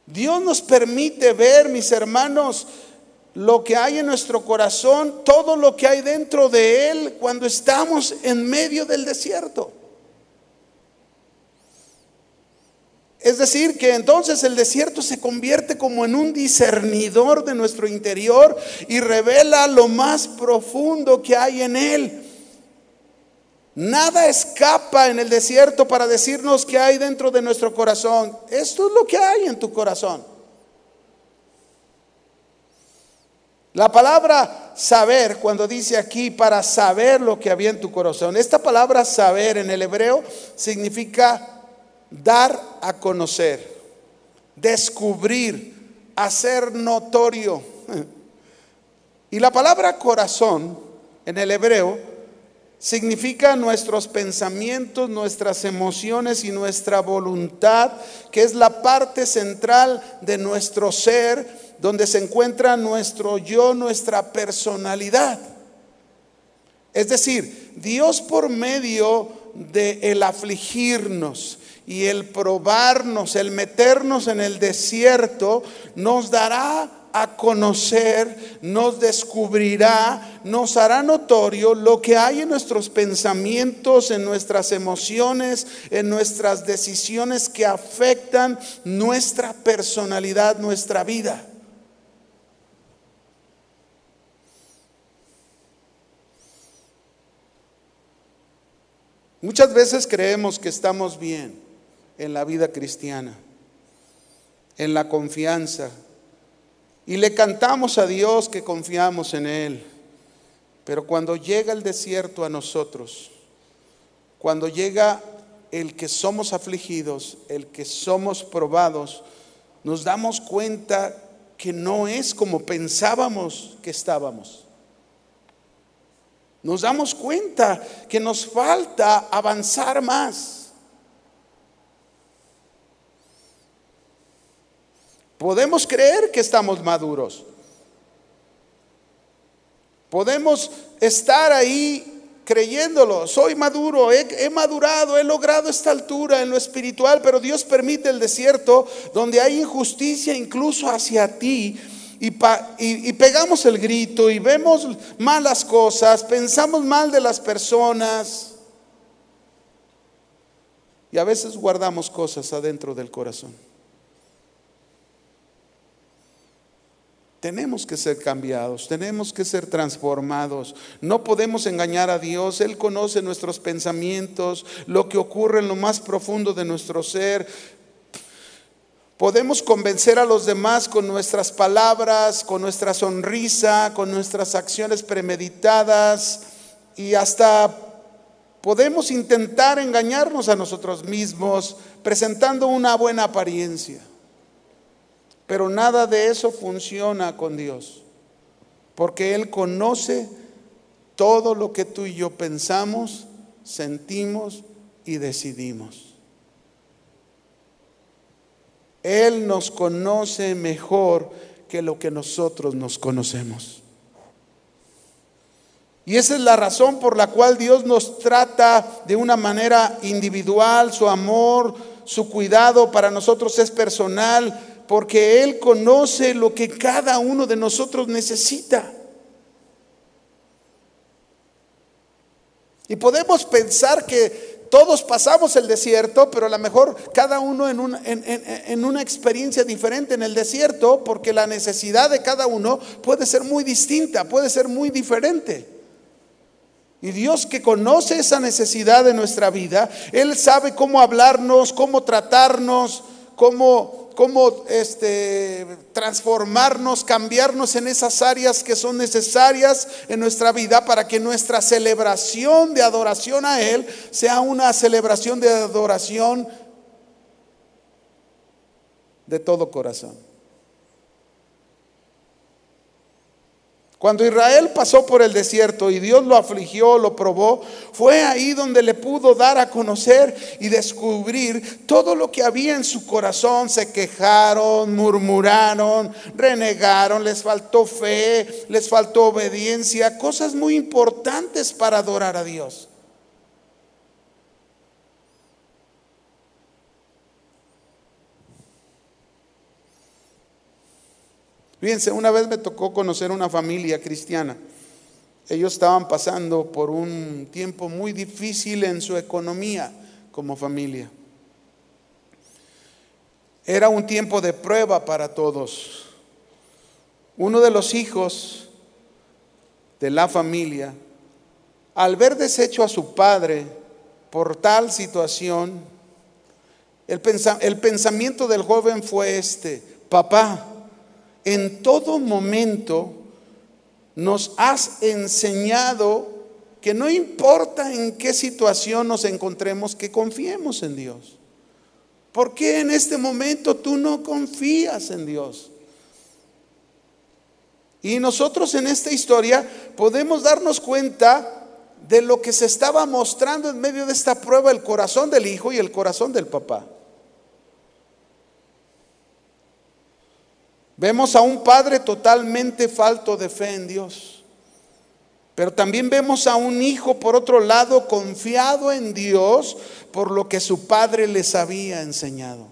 Dios nos permite ver, mis hermanos, lo que hay en nuestro corazón, todo lo que hay dentro de Él cuando estamos en medio del desierto. Es decir, que entonces el desierto se convierte como en un discernidor de nuestro interior y revela lo más profundo que hay en él. Nada escapa en el desierto para decirnos qué hay dentro de nuestro corazón. Esto es lo que hay en tu corazón. La palabra saber, cuando dice aquí para saber lo que había en tu corazón, esta palabra saber en el hebreo significa dar a conocer, descubrir, hacer notorio. Y la palabra corazón en el hebreo significa nuestros pensamientos, nuestras emociones y nuestra voluntad, que es la parte central de nuestro ser, donde se encuentra nuestro yo, nuestra personalidad. Es decir, Dios por medio de el afligirnos, y el probarnos, el meternos en el desierto, nos dará a conocer, nos descubrirá, nos hará notorio lo que hay en nuestros pensamientos, en nuestras emociones, en nuestras decisiones que afectan nuestra personalidad, nuestra vida. Muchas veces creemos que estamos bien en la vida cristiana, en la confianza. Y le cantamos a Dios que confiamos en Él. Pero cuando llega el desierto a nosotros, cuando llega el que somos afligidos, el que somos probados, nos damos cuenta que no es como pensábamos que estábamos. Nos damos cuenta que nos falta avanzar más. Podemos creer que estamos maduros. Podemos estar ahí creyéndolo. Soy maduro, he, madurado, he logrado esta altura en lo espiritual, pero Dios permite el desierto donde hay injusticia incluso hacia ti. Y, pegamos el grito y vemos malas cosas, pensamos mal de las personas. Y a veces guardamos cosas adentro del corazón. Tenemos que ser cambiados, tenemos que ser transformados. No podemos engañar a Dios. Él conoce nuestros pensamientos, lo que ocurre en lo más profundo de nuestro ser. Podemos convencer a los demás con nuestras palabras, con nuestra sonrisa, con nuestras acciones premeditadas y hasta podemos intentar engañarnos a nosotros mismos presentando una buena apariencia. Pero nada de eso funciona con Dios, porque Él conoce todo lo que tú y yo pensamos, sentimos y decidimos. Él nos conoce mejor que lo que nosotros nos conocemos. Y esa es la razón por la cual Dios nos trata de una manera individual, su amor, su cuidado para nosotros es personal, porque Él conoce lo que cada uno de nosotros necesita. Y podemos pensar que todos pasamos el desierto, pero a lo mejor cada uno en una, en, una, experiencia diferente en el desierto, porque la necesidad de cada uno puede ser muy distinta, puede ser muy diferente. Y Dios que conoce esa necesidad de nuestra vida, Él sabe cómo hablarnos, cómo tratarnos, cómo cómo este, transformarnos, cambiarnos en esas áreas que son necesarias en nuestra vida para que nuestra celebración de adoración a Él sea una celebración de adoración de todo corazón. Cuando Israel pasó por el desierto y Dios lo afligió, lo probó, fue ahí donde le pudo dar a conocer y descubrir todo lo que había en su corazón. Se quejaron, murmuraron, renegaron, les faltó fe, les faltó obediencia, cosas muy importantes para adorar a Dios. Fíjense, una vez me tocó conocer una familia cristiana. Ellos estaban pasando por un tiempo muy difícil en su economía como familia. Era un tiempo de prueba para todos. Uno de los hijos de la familia, al ver deshecho a su padre por tal situación, el, pensamiento del joven fue este, papá, en todo momento nos has enseñado que no importa en qué situación nos encontremos, que confiemos en Dios. ¿Por qué en este momento tú no confías en Dios? Y nosotros en esta historia podemos darnos cuenta de lo que se estaba mostrando en medio de esta prueba el corazón del hijo y el corazón del papá. Vemos a un padre totalmente falto de fe en Dios. Pero también vemos a un hijo, por otro lado, confiado en Dios por lo que su padre les había enseñado.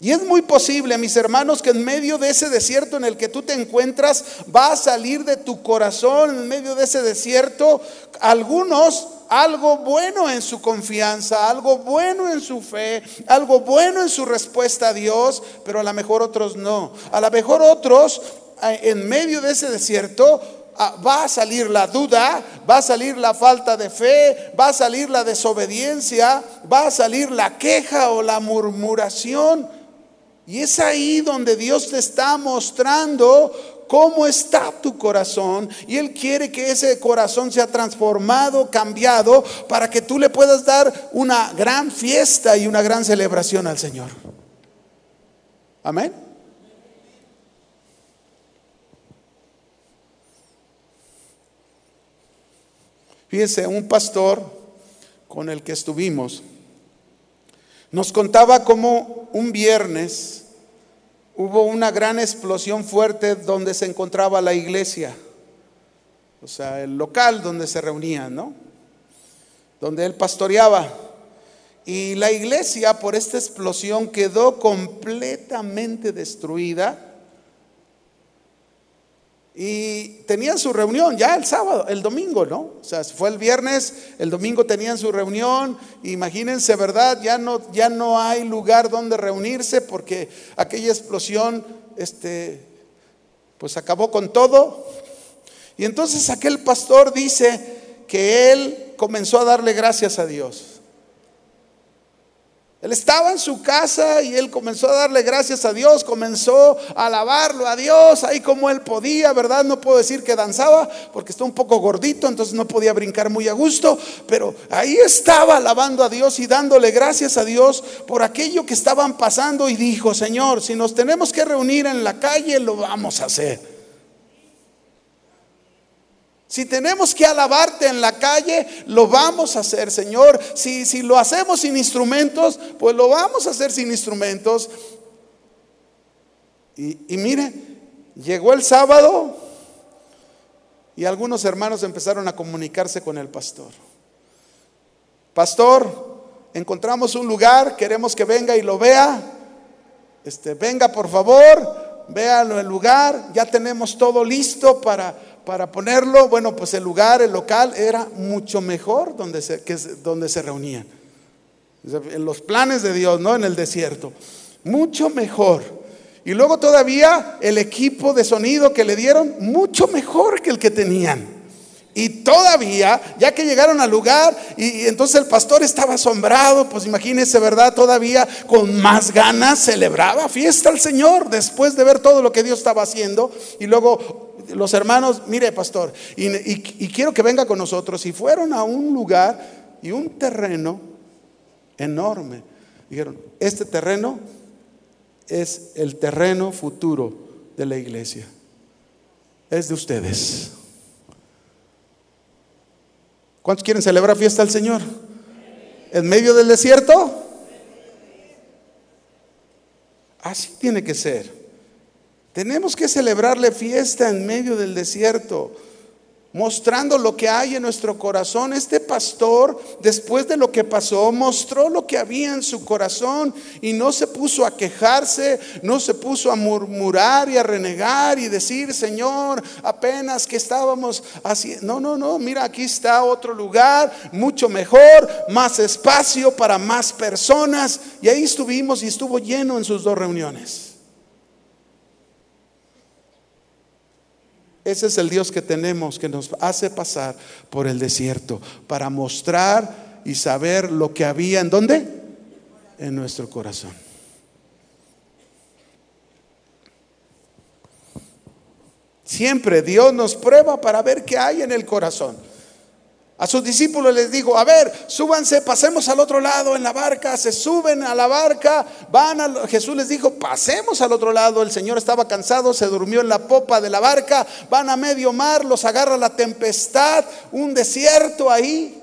Y es muy posible, mis hermanos, que en medio de ese desierto en el que tú te encuentras, va a salir de tu corazón, en medio de ese desierto, algunos algo bueno en su confianza, algo bueno en su fe, algo bueno en su respuesta a Dios, pero a lo mejor otros no. A lo mejor otros, eh, en medio de ese desierto, ah, va a salir la duda, va a salir la falta de fe, va a salir la desobediencia, va a salir la queja o la murmuración. Y es ahí donde Dios te está mostrando cómo está tu corazón y Él quiere que ese corazón sea transformado, cambiado, para que tú le puedas dar una gran fiesta y una gran celebración al Señor. Amén. Fíjense, un pastor con el que estuvimos nos contaba cómo un viernes hubo una gran explosión fuerte donde se encontraba la iglesia, o sea, el local donde se reunían, ¿no? Donde él pastoreaba. Y la iglesia por esta explosión quedó completamente destruida. Y tenían su reunión ya el sábado, el domingo, ¿no? O sea, fue el viernes, el domingo tenían su reunión. Imagínense, ¿verdad? Ya no, ya no hay lugar donde reunirse porque aquella explosión, este, pues acabó con todo. Y entonces aquel pastor dice que él comenzó a darle gracias a Dios. Él estaba en su casa y él comenzó a darle gracias a Dios, comenzó a alabarlo a Dios, ahí como él podía, ¿verdad? No puedo decir que danzaba porque está un poco gordito, entonces no podía brincar muy a gusto, pero ahí estaba alabando a Dios y dándole gracias a Dios por aquello que estaban pasando y dijo, Señor, si nos tenemos que reunir en la calle, lo vamos a hacer. Si tenemos que alabarte en la calle, lo vamos a hacer, Señor. Si, si lo hacemos sin instrumentos, pues lo vamos a hacer sin instrumentos. Y, y mire, llegó el sábado y algunos hermanos empezaron a comunicarse con el pastor. Pastor, encontramos un lugar, queremos que venga y lo vea. Este, venga por favor, véalo el lugar, ya tenemos todo listo para para ponerlo, bueno, pues el lugar, el local era mucho mejor donde se, donde se reunían. En los planes de Dios, ¿no? En el desierto. Mucho mejor. Y luego todavía el equipo de sonido que le dieron, mucho mejor que el que tenían. Y todavía, ya que llegaron al lugar, y, entonces el pastor estaba asombrado, pues imagínense, ¿verdad? Todavía con más ganas celebraba fiesta al Señor después de ver todo lo que Dios estaba haciendo. Y luego los hermanos, mire pastor, y, quiero que venga con nosotros, y fueron a un lugar y un terreno enorme. Dijeron, este terreno es el terreno futuro de la iglesia. Es de ustedes. ¿Cuántos quieren celebrar fiesta al Señor? ¿En medio del desierto? Así tiene que ser. Tenemos que celebrarle fiesta en medio del desierto, mostrando lo que hay en nuestro corazón. Este pastor, después de lo que pasó, mostró lo que había en su corazón y no se puso a quejarse, no se puso a murmurar y a renegar y decir, Señor, apenas que estábamos así. No, no, no, mira, aquí está otro lugar, mucho mejor, más espacio para más personas. Y ahí estuvimos y estuvo lleno en sus dos reuniones. Ese es el Dios que tenemos, que nos hace pasar por el desierto para mostrar y saber lo que había en dónde? En nuestro corazón. Siempre Dios nos prueba para ver qué hay en el corazón. A sus discípulos les dijo, a ver, súbanse, pasemos al otro lado en la barca, se suben a la barca, van a... Jesús les dijo, pasemos al otro lado, el Señor estaba cansado, se durmió en la popa de la barca, van a medio mar, los agarra la tempestad, un desierto ahí,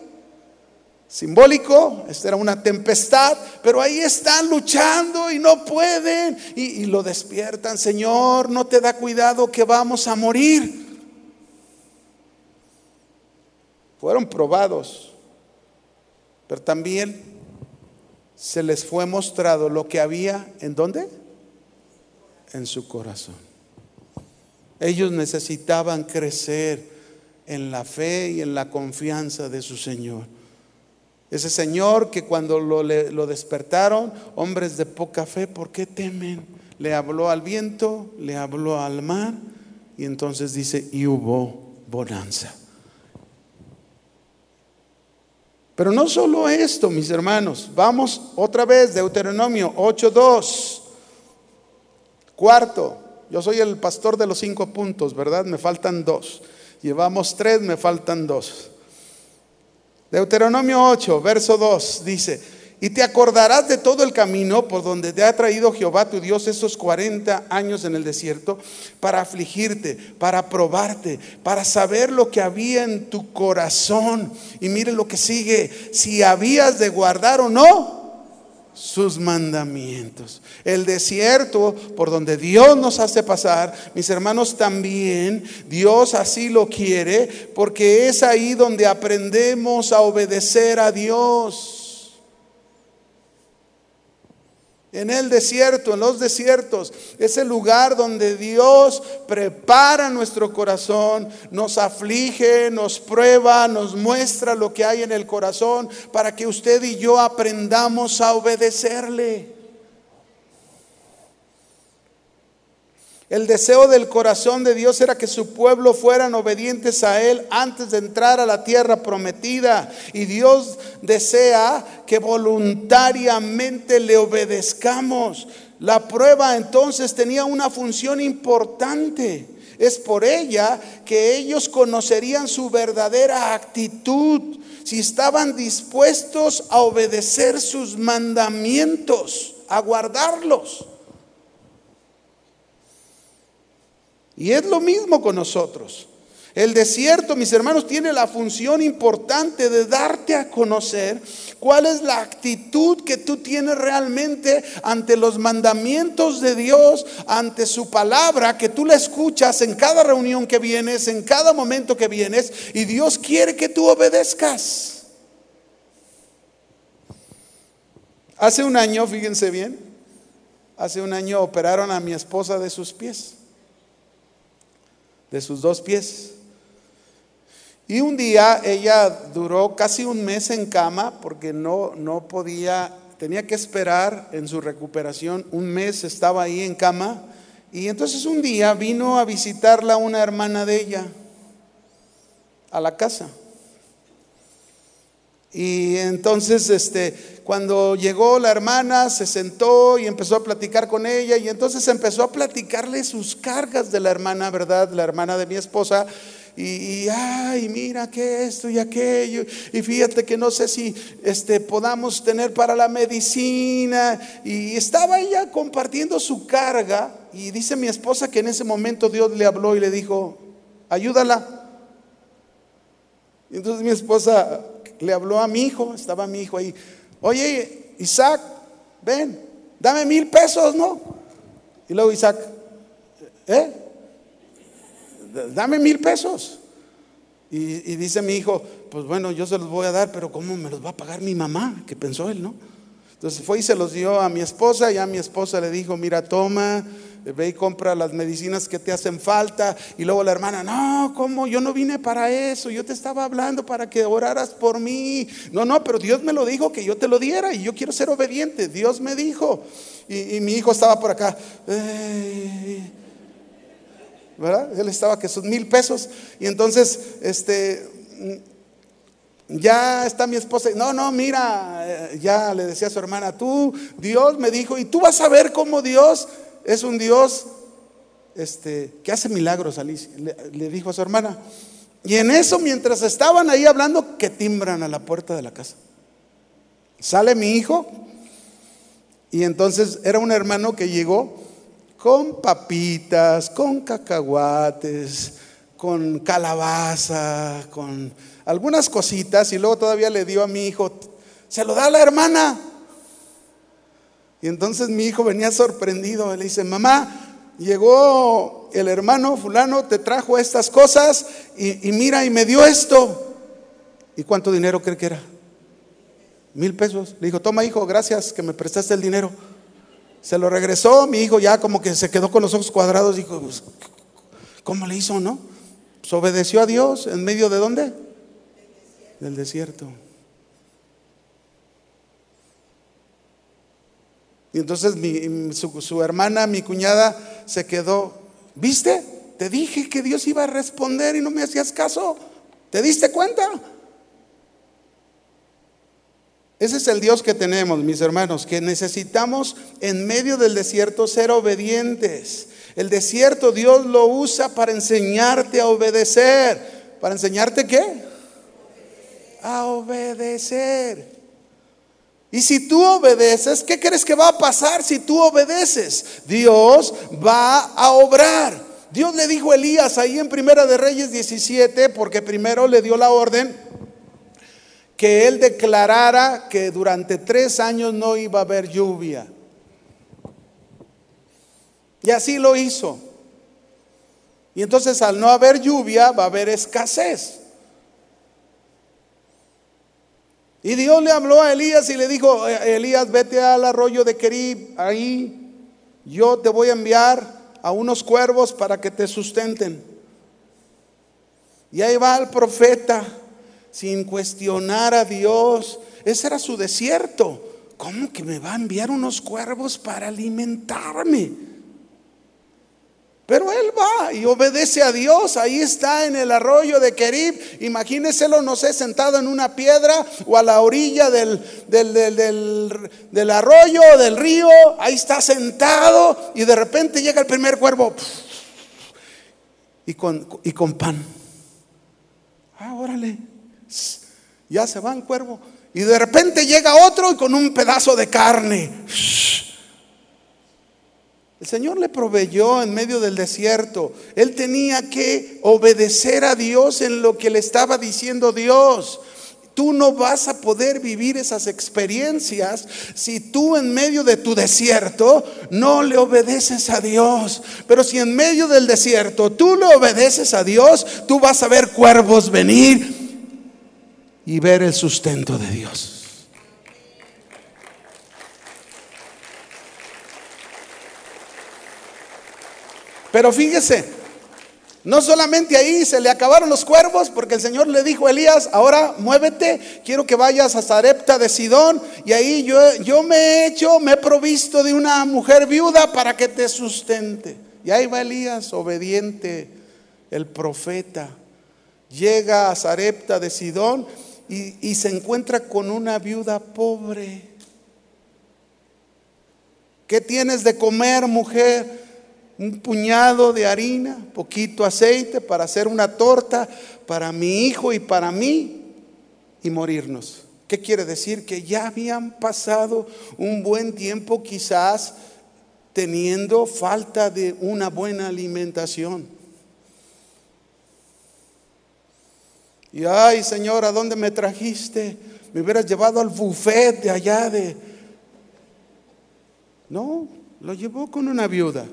simbólico, esta era una tempestad, pero ahí están luchando y no pueden, y, y lo despiertan, Señor, no te da cuidado que vamos a morir. Fueron probados, pero también se les fue mostrado lo que había en dónde? En su corazón. Ellos necesitaban crecer en la fe y en la confianza de su Señor. Ese Señor que cuando lo, lo despertaron, hombres de poca fe, ¿por qué temen? Le habló al viento, le habló al mar y entonces dice, y hubo bonanza. Pero no solo esto, mis hermanos. Vamos otra vez, Deuteronomio 8.2. Cuarto, yo soy el pastor de los cinco puntos, ¿verdad? Me faltan dos. Llevamos tres, me faltan dos. Deuteronomio 8, verso 2 dice, y te acordarás de todo el camino por donde te ha traído Jehová tu Dios esos 40 años en el desierto para afligirte, para probarte, para saber lo que había en tu corazón. Y mire lo que sigue, si habías de guardar o no sus mandamientos. El desierto por donde Dios nos hace pasar, mis hermanos también, Dios así lo quiere, porque es ahí donde aprendemos a obedecer a Dios. En el desierto, en los desiertos, es el lugar donde Dios prepara nuestro corazón, nos aflige, nos prueba, nos muestra lo que hay en el corazón para que usted y yo aprendamos a obedecerle. El deseo del corazón de Dios era que su pueblo fueran obedientes a Él antes de entrar a la tierra prometida. Y Dios desea que voluntariamente le obedezcamos. La prueba entonces tenía una función importante. Es por ella que ellos conocerían su verdadera actitud, si estaban dispuestos a obedecer sus mandamientos, a guardarlos. Y es lo mismo con nosotros. El desierto, mis hermanos, tiene la función importante de darte a conocer cuál es la actitud que tú tienes realmente ante los mandamientos de Dios, ante su palabra, que tú la escuchas en cada reunión que vienes, en cada momento que vienes, y Dios quiere que tú obedezcas. Hace un año, fíjense bien, hace un año operaron a mi esposa de sus pies de sus dos pies. Y un día ella duró casi un mes en cama porque no, no podía, tenía que esperar en su recuperación. Un mes estaba ahí en cama. Y entonces un día vino a visitarla una hermana de ella a la casa. Y entonces, este, cuando llegó la hermana, se sentó y empezó a platicar con ella. Y entonces empezó a platicarle sus cargas de la hermana, ¿verdad? La hermana de mi esposa. Y, ay, mira que esto y aquello. Y fíjate que no sé si este, podamos tener para la medicina. Y estaba ella compartiendo su carga. Y dice mi esposa que en ese momento Dios le habló y le dijo, ayúdala. Y entonces mi esposa le habló a mi hijo, estaba mi hijo ahí, oye, Isaac, ven, dame mil pesos, ¿no? Y luego Isaac, ¿eh? Dame mil pesos. Y, dice mi hijo, pues bueno, yo se los voy a dar, pero ¿cómo me los va a pagar mi mamá? Que pensó él, ¿no? Entonces fue y se los dio a mi esposa y a mi esposa le dijo, mira, toma, ve y compra las medicinas que te hacen falta. Y luego la hermana, no, ¿cómo? Yo no vine para eso, yo te estaba hablando para que oraras por mí. No, no, pero Dios me lo dijo que yo te lo diera y yo quiero ser obediente. Dios me dijo. Y, mi hijo estaba por acá. ¿Verdad? Él estaba que son mil pesos. Y entonces, este ya está mi esposa. No, no, mira, eh, ya le decía a su hermana, tú, Dios me dijo, y tú vas a ver cómo Dios es un Dios este, que hace milagros, Alicia. Le, dijo a su hermana. Y en eso, mientras estaban ahí hablando, que timbran a la puerta de la casa. Sale mi hijo y entonces era un hermano que llegó con papitas, con cacahuates, con calabaza, con algunas cositas y luego todavía le dio a mi hijo, se lo da a la hermana. Y entonces mi hijo venía sorprendido, le dice, mamá, llegó el hermano fulano, te trajo estas cosas y, mira y me dio esto. ¿Y cuánto dinero cree que era? Mil pesos. Le dijo, toma hijo, gracias que me prestaste el dinero. Se lo regresó, mi hijo ya como que se quedó con los ojos cuadrados, dijo, pues, ¿cómo le hizo, no? Pues obedeció a Dios en medio de dónde? Del desierto. Y entonces su, hermana, mi cuñada, se quedó, ¿viste? Te dije que Dios iba a responder y no me hacías caso. ¿Te diste cuenta? Ese es el Dios que tenemos, mis hermanos, que necesitamos en medio del desierto ser obedientes. El desierto Dios lo usa para enseñarte a obedecer. ¿Para enseñarte qué? A obedecer. Y si tú obedeces, ¿qué crees que va a pasar si tú obedeces? Dios va a obrar. Dios le dijo a Elías ahí en Primera de Reyes 17, porque primero le dio la orden que él declarara que durante tres años no iba a haber lluvia. Y así lo hizo. Y entonces al no haber lluvia va a haber escasez. Y Dios le habló a Elías y le dijo, eh, Elías, vete al arroyo de Kerib, ahí yo te voy a enviar a unos cuervos para que te sustenten. Y ahí va el profeta sin cuestionar a Dios. Ese era su desierto. ¿Cómo que me va a enviar unos cuervos para alimentarme? Pero él va y obedece a Dios. Ahí está en el arroyo de Kerib. Imagíneselo, no sé, sentado en una piedra o a la orilla del, del, arroyo, del río. Ahí está sentado y de repente llega el primer cuervo y con, y con pan. Ah, órale. Ya se va el cuervo. Y de repente llega otro y con un pedazo de carne. El Señor le proveyó en medio del desierto. Él tenía que obedecer a Dios en lo que le estaba diciendo Dios. Tú no vas a poder vivir esas experiencias si tú en medio de tu desierto no le obedeces a Dios. Pero si en medio del desierto tú le obedeces a Dios, tú vas a ver cuervos venir y ver el sustento de Dios. Pero fíjese, no solamente ahí se le acabaron los cuervos, porque el Señor le dijo a Elías, ahora muévete, quiero que vayas a Zarepta de Sidón, y ahí yo, yo me he hecho, me he provisto de una mujer viuda para que te sustente. Y ahí va Elías, obediente, el profeta. Llega a Zarepta de Sidón y, y se encuentra con una viuda pobre. ¿Qué tienes de comer, mujer? Un puñado de harina, poquito aceite para hacer una torta para mi hijo y para mí y morirnos. ¿Qué quiere decir? Que ya habían pasado un buen tiempo quizás teniendo falta de una buena alimentación. Y ay, Señor, ¿a dónde me trajiste? Me hubieras llevado al buffet de allá de... No, lo llevó con una viuda.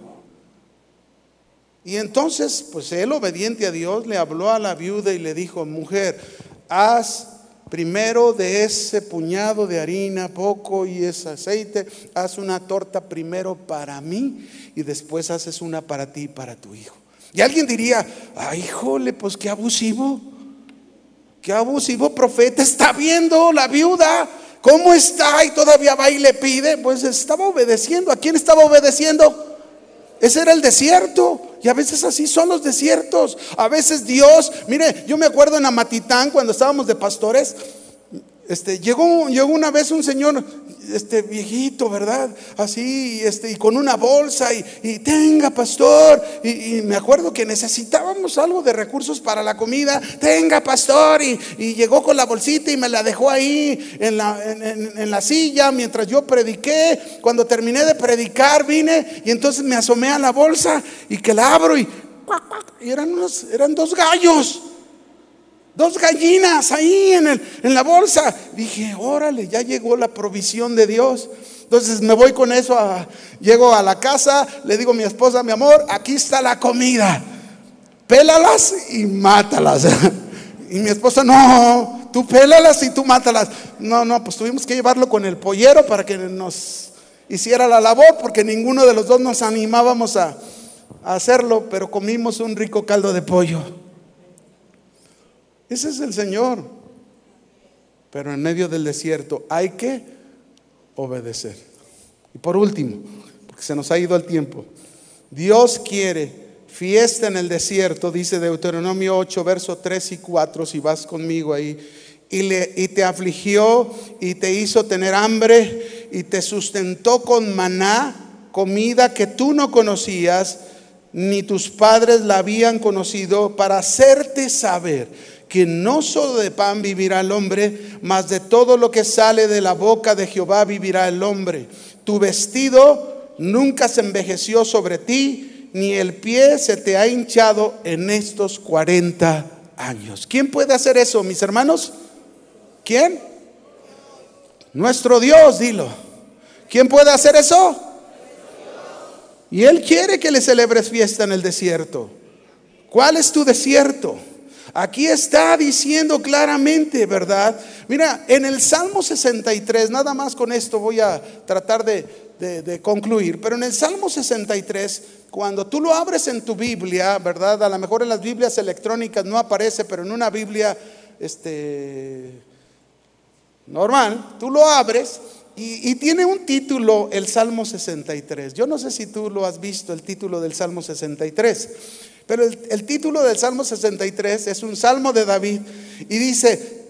Y entonces, pues él obediente a Dios le habló a la viuda y le dijo, mujer, haz primero de ese puñado de harina, poco y ese aceite, haz una torta primero para mí y después haces una para ti y para tu hijo. Y alguien diría, ay, híjole, pues qué abusivo, qué abusivo profeta, está viendo la viuda, ¿cómo está? Y todavía va y le pide, pues estaba obedeciendo. ¿A quién estaba obedeciendo? Ese era el desierto. Y a veces así son los desiertos. A veces Dios, mire, yo me acuerdo en Amatitán cuando estábamos de pastores, este, llegó, llegó una vez un señor este viejito, ¿verdad? Así, este, y con una bolsa, y, tenga, pastor. Y, me acuerdo que necesitábamos algo de recursos para la comida. Tenga, pastor. Y, llegó con la bolsita y me la dejó ahí en la, en, la silla mientras yo prediqué. Cuando terminé de predicar, vine y entonces me asomé a la bolsa y que la abro y, y eran, unos, eran dos gallos. Dos gallinas ahí en, el, en la bolsa. Dije, órale, ya llegó la provisión de Dios. Entonces me voy con eso, llego a la casa, le digo a mi esposa, mi amor, aquí está la comida. Pélalas y mátalas. *laughs* Y mi esposa, no, tú pélalas y tú mátalas. No, no, pues tuvimos que llevarlo con el pollero para que nos hiciera la labor, porque ninguno de los dos nos animábamos a hacerlo, pero comimos un rico caldo de pollo. Ese es el Señor. Pero en medio del desierto hay que obedecer. Y por último, porque se nos ha ido el tiempo, Dios quiere fiesta en el desierto, dice Deuteronomio 8, verso 3 y 4, si vas conmigo ahí, y, y te afligió y te hizo tener hambre y te sustentó con maná, comida que tú no conocías, ni tus padres la habían conocido, para hacerte saber que no solo de pan vivirá el hombre, mas de todo lo que sale de la boca de Jehová vivirá el hombre. Tu vestido nunca se envejeció sobre ti, ni el pie se te ha hinchado en estos 40 años. ¿Quién puede hacer eso, mis hermanos? ¿Quién? Nuestro Dios, dilo. ¿Quién puede hacer eso? Y Él quiere que le celebres fiesta en el desierto. ¿Cuál es tu desierto? Aquí está diciendo claramente, ¿verdad? Mira, en el Salmo 63, nada más con esto voy a tratar de, concluir, pero en el Salmo 63, cuando tú lo abres en tu Biblia, ¿verdad? A lo mejor en las Biblias electrónicas no aparece, pero en una Biblia este, normal, tú lo abres y, y, tiene un título, el Salmo 63. Yo no sé si tú lo has visto, el título del Salmo 63. Pero el, título del Salmo 63 es un salmo de David y dice,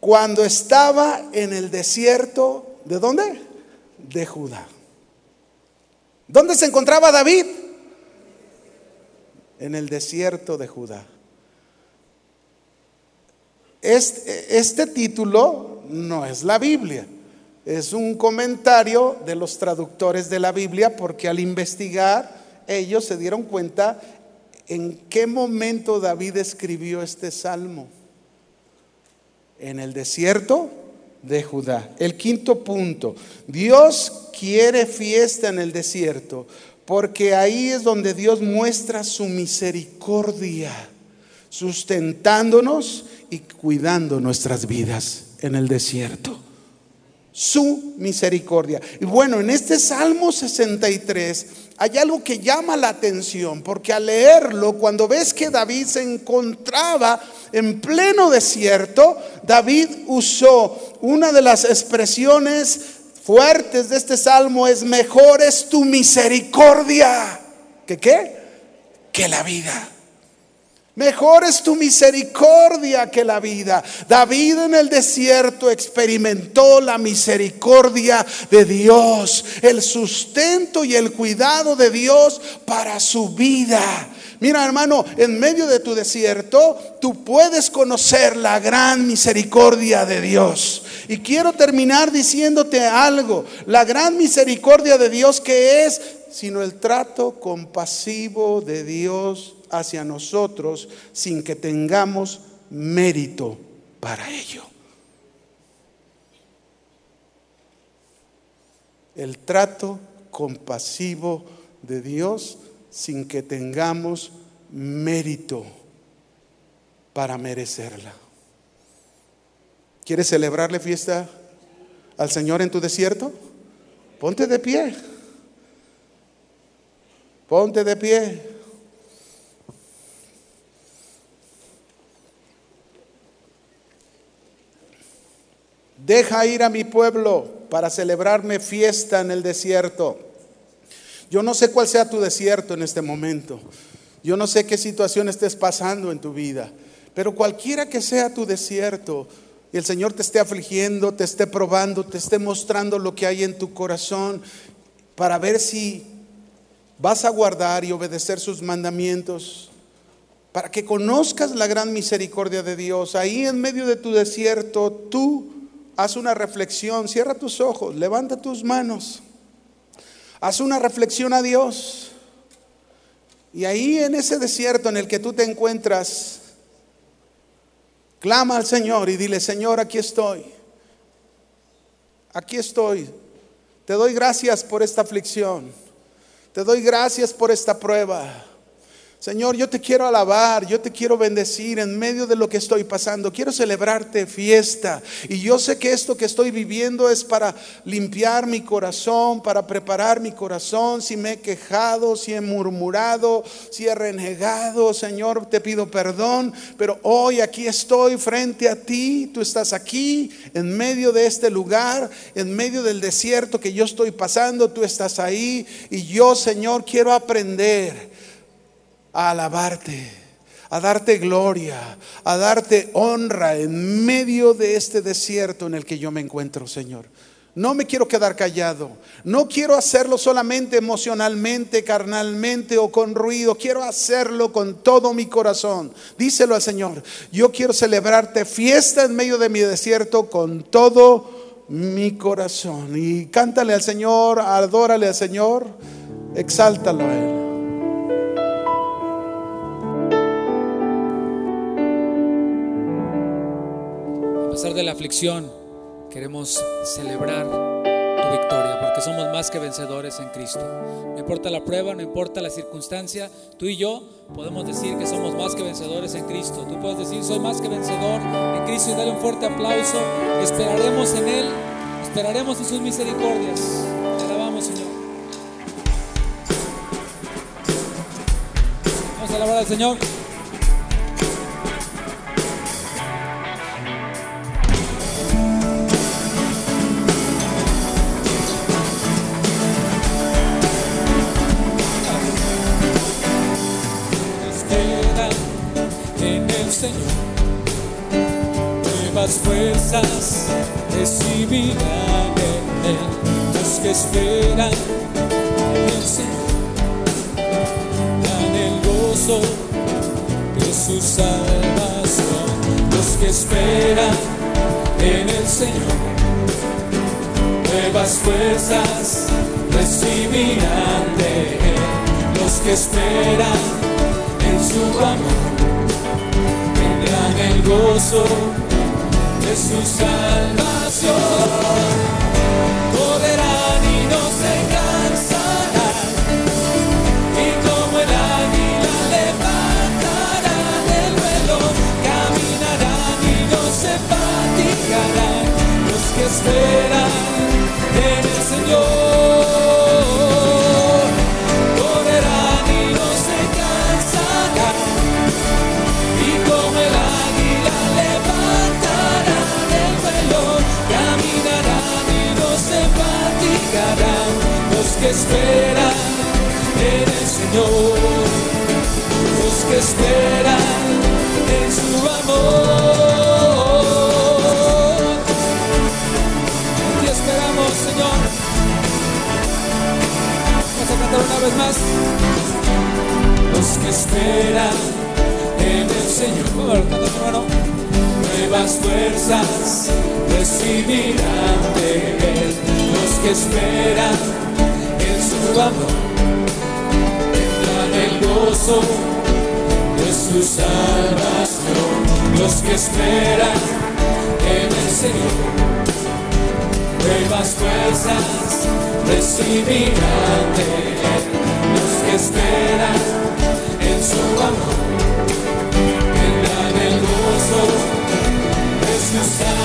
cuando estaba en el desierto, ¿de dónde? De Judá. ¿Dónde se encontraba David? En el desierto de Judá. Este, título no es la Biblia, es un comentario de los traductores de la Biblia porque al investigar ellos se dieron cuenta ¿En qué momento David escribió este salmo? En el desierto de Judá. El quinto punto, Dios quiere fiesta en el desierto porque ahí es donde Dios muestra su misericordia, sustentándonos y cuidando nuestras vidas en el desierto. Su misericordia. Y bueno, en este Salmo 63 hay algo que llama la atención, porque al leerlo, cuando ves que David se encontraba en pleno desierto, David usó una de las expresiones fuertes de este salmo, es mejor es tu misericordia. ¿Que qué? Que la vida. Mejor es tu misericordia que la vida. David en el desierto experimentó la misericordia de Dios, el sustento y el cuidado de Dios para su vida. Mira hermano, en medio de tu desierto tú puedes conocer la gran misericordia de Dios. Y quiero terminar diciéndote algo, la gran misericordia de Dios que es, sino el trato compasivo de Dios hacia nosotros sin que tengamos mérito para ello. El trato compasivo de Dios sin que tengamos mérito para merecerla. ¿Quieres celebrarle fiesta al Señor en tu desierto? Ponte de pie. Ponte de pie. Deja ir a mi pueblo para celebrarme fiesta en el desierto. Yo no sé cuál sea tu desierto en este momento. Yo no sé qué situación estés pasando en tu vida. Pero cualquiera que sea tu desierto, y el Señor te esté afligiendo, te esté probando, te esté mostrando lo que hay en tu corazón, para ver si vas a guardar y obedecer sus mandamientos, para que conozcas la gran misericordia de Dios. Ahí en medio de tu desierto, tú haz una reflexión, cierra tus ojos, levanta tus manos, haz una reflexión a Dios. Y ahí en ese desierto en el que tú te encuentras, clama al Señor y dile, Señor, aquí estoy. Aquí estoy. Te doy gracias por esta aflicción. Te doy gracias por esta prueba. Señor, yo te quiero alabar, yo te quiero bendecir en medio de lo que estoy pasando. Quiero celebrarte fiesta. Y yo sé que esto que estoy viviendo es para limpiar mi corazón, para preparar mi corazón. Si me he quejado, si he murmurado, si he renegado, Señor, te pido perdón. Pero hoy aquí estoy frente a ti. Tú estás aquí, en medio de este lugar, en medio del desierto que yo estoy pasando. Tú estás ahí. Y yo, Señor, quiero aprender a alabarte, a darte gloria, a darte honra en medio de este desierto en el que yo me encuentro, Señor. No me quiero quedar callado. No quiero hacerlo solamente emocionalmente, carnalmente o con ruido. Quiero hacerlo con todo mi corazón. Díselo al Señor. Yo quiero celebrarte fiesta en medio de mi desierto con todo mi corazón. Y cántale al Señor, adórale al Señor, exáltalo a Él. Pesar de la aflicción, queremos celebrar tu victoria, porque somos más que vencedores en Cristo. No importa la prueba, no importa la circunstancia, tú y yo podemos decir que somos más que vencedores en Cristo. Tú puedes decir, soy más que vencedor en Cristo y dale un fuerte aplauso. Esperaremos en Él, esperaremos en sus misericordias. Te alabamos, Señor. Vamos a alabar al Señor. Señor. Nuevas fuerzas recibirán en Él. Los que esperan en el Señor dan el gozo de su salvación. Los que esperan en el Señor nuevas fuerzas recibirán de Él. Los que esperan en su amor gozo de su salvación. Correrán y no se cansarán, y como el águila levantarán el vuelo, caminarán y no se fatigarán. Los que esperan que esperan en el Señor, los que esperan en su amor. Y esperamos, Señor. Vamos a cantar una vez más. Los que esperan en el Señor. Hermano. Nuevas fuerzas recibirán de Él. Los que esperan su amor tendrán el gozo de su salvación. Los que esperan en el Señor nuevas fuerzas recibirán de Él. Los que esperan en su amor tendrán el gozo de su salvación.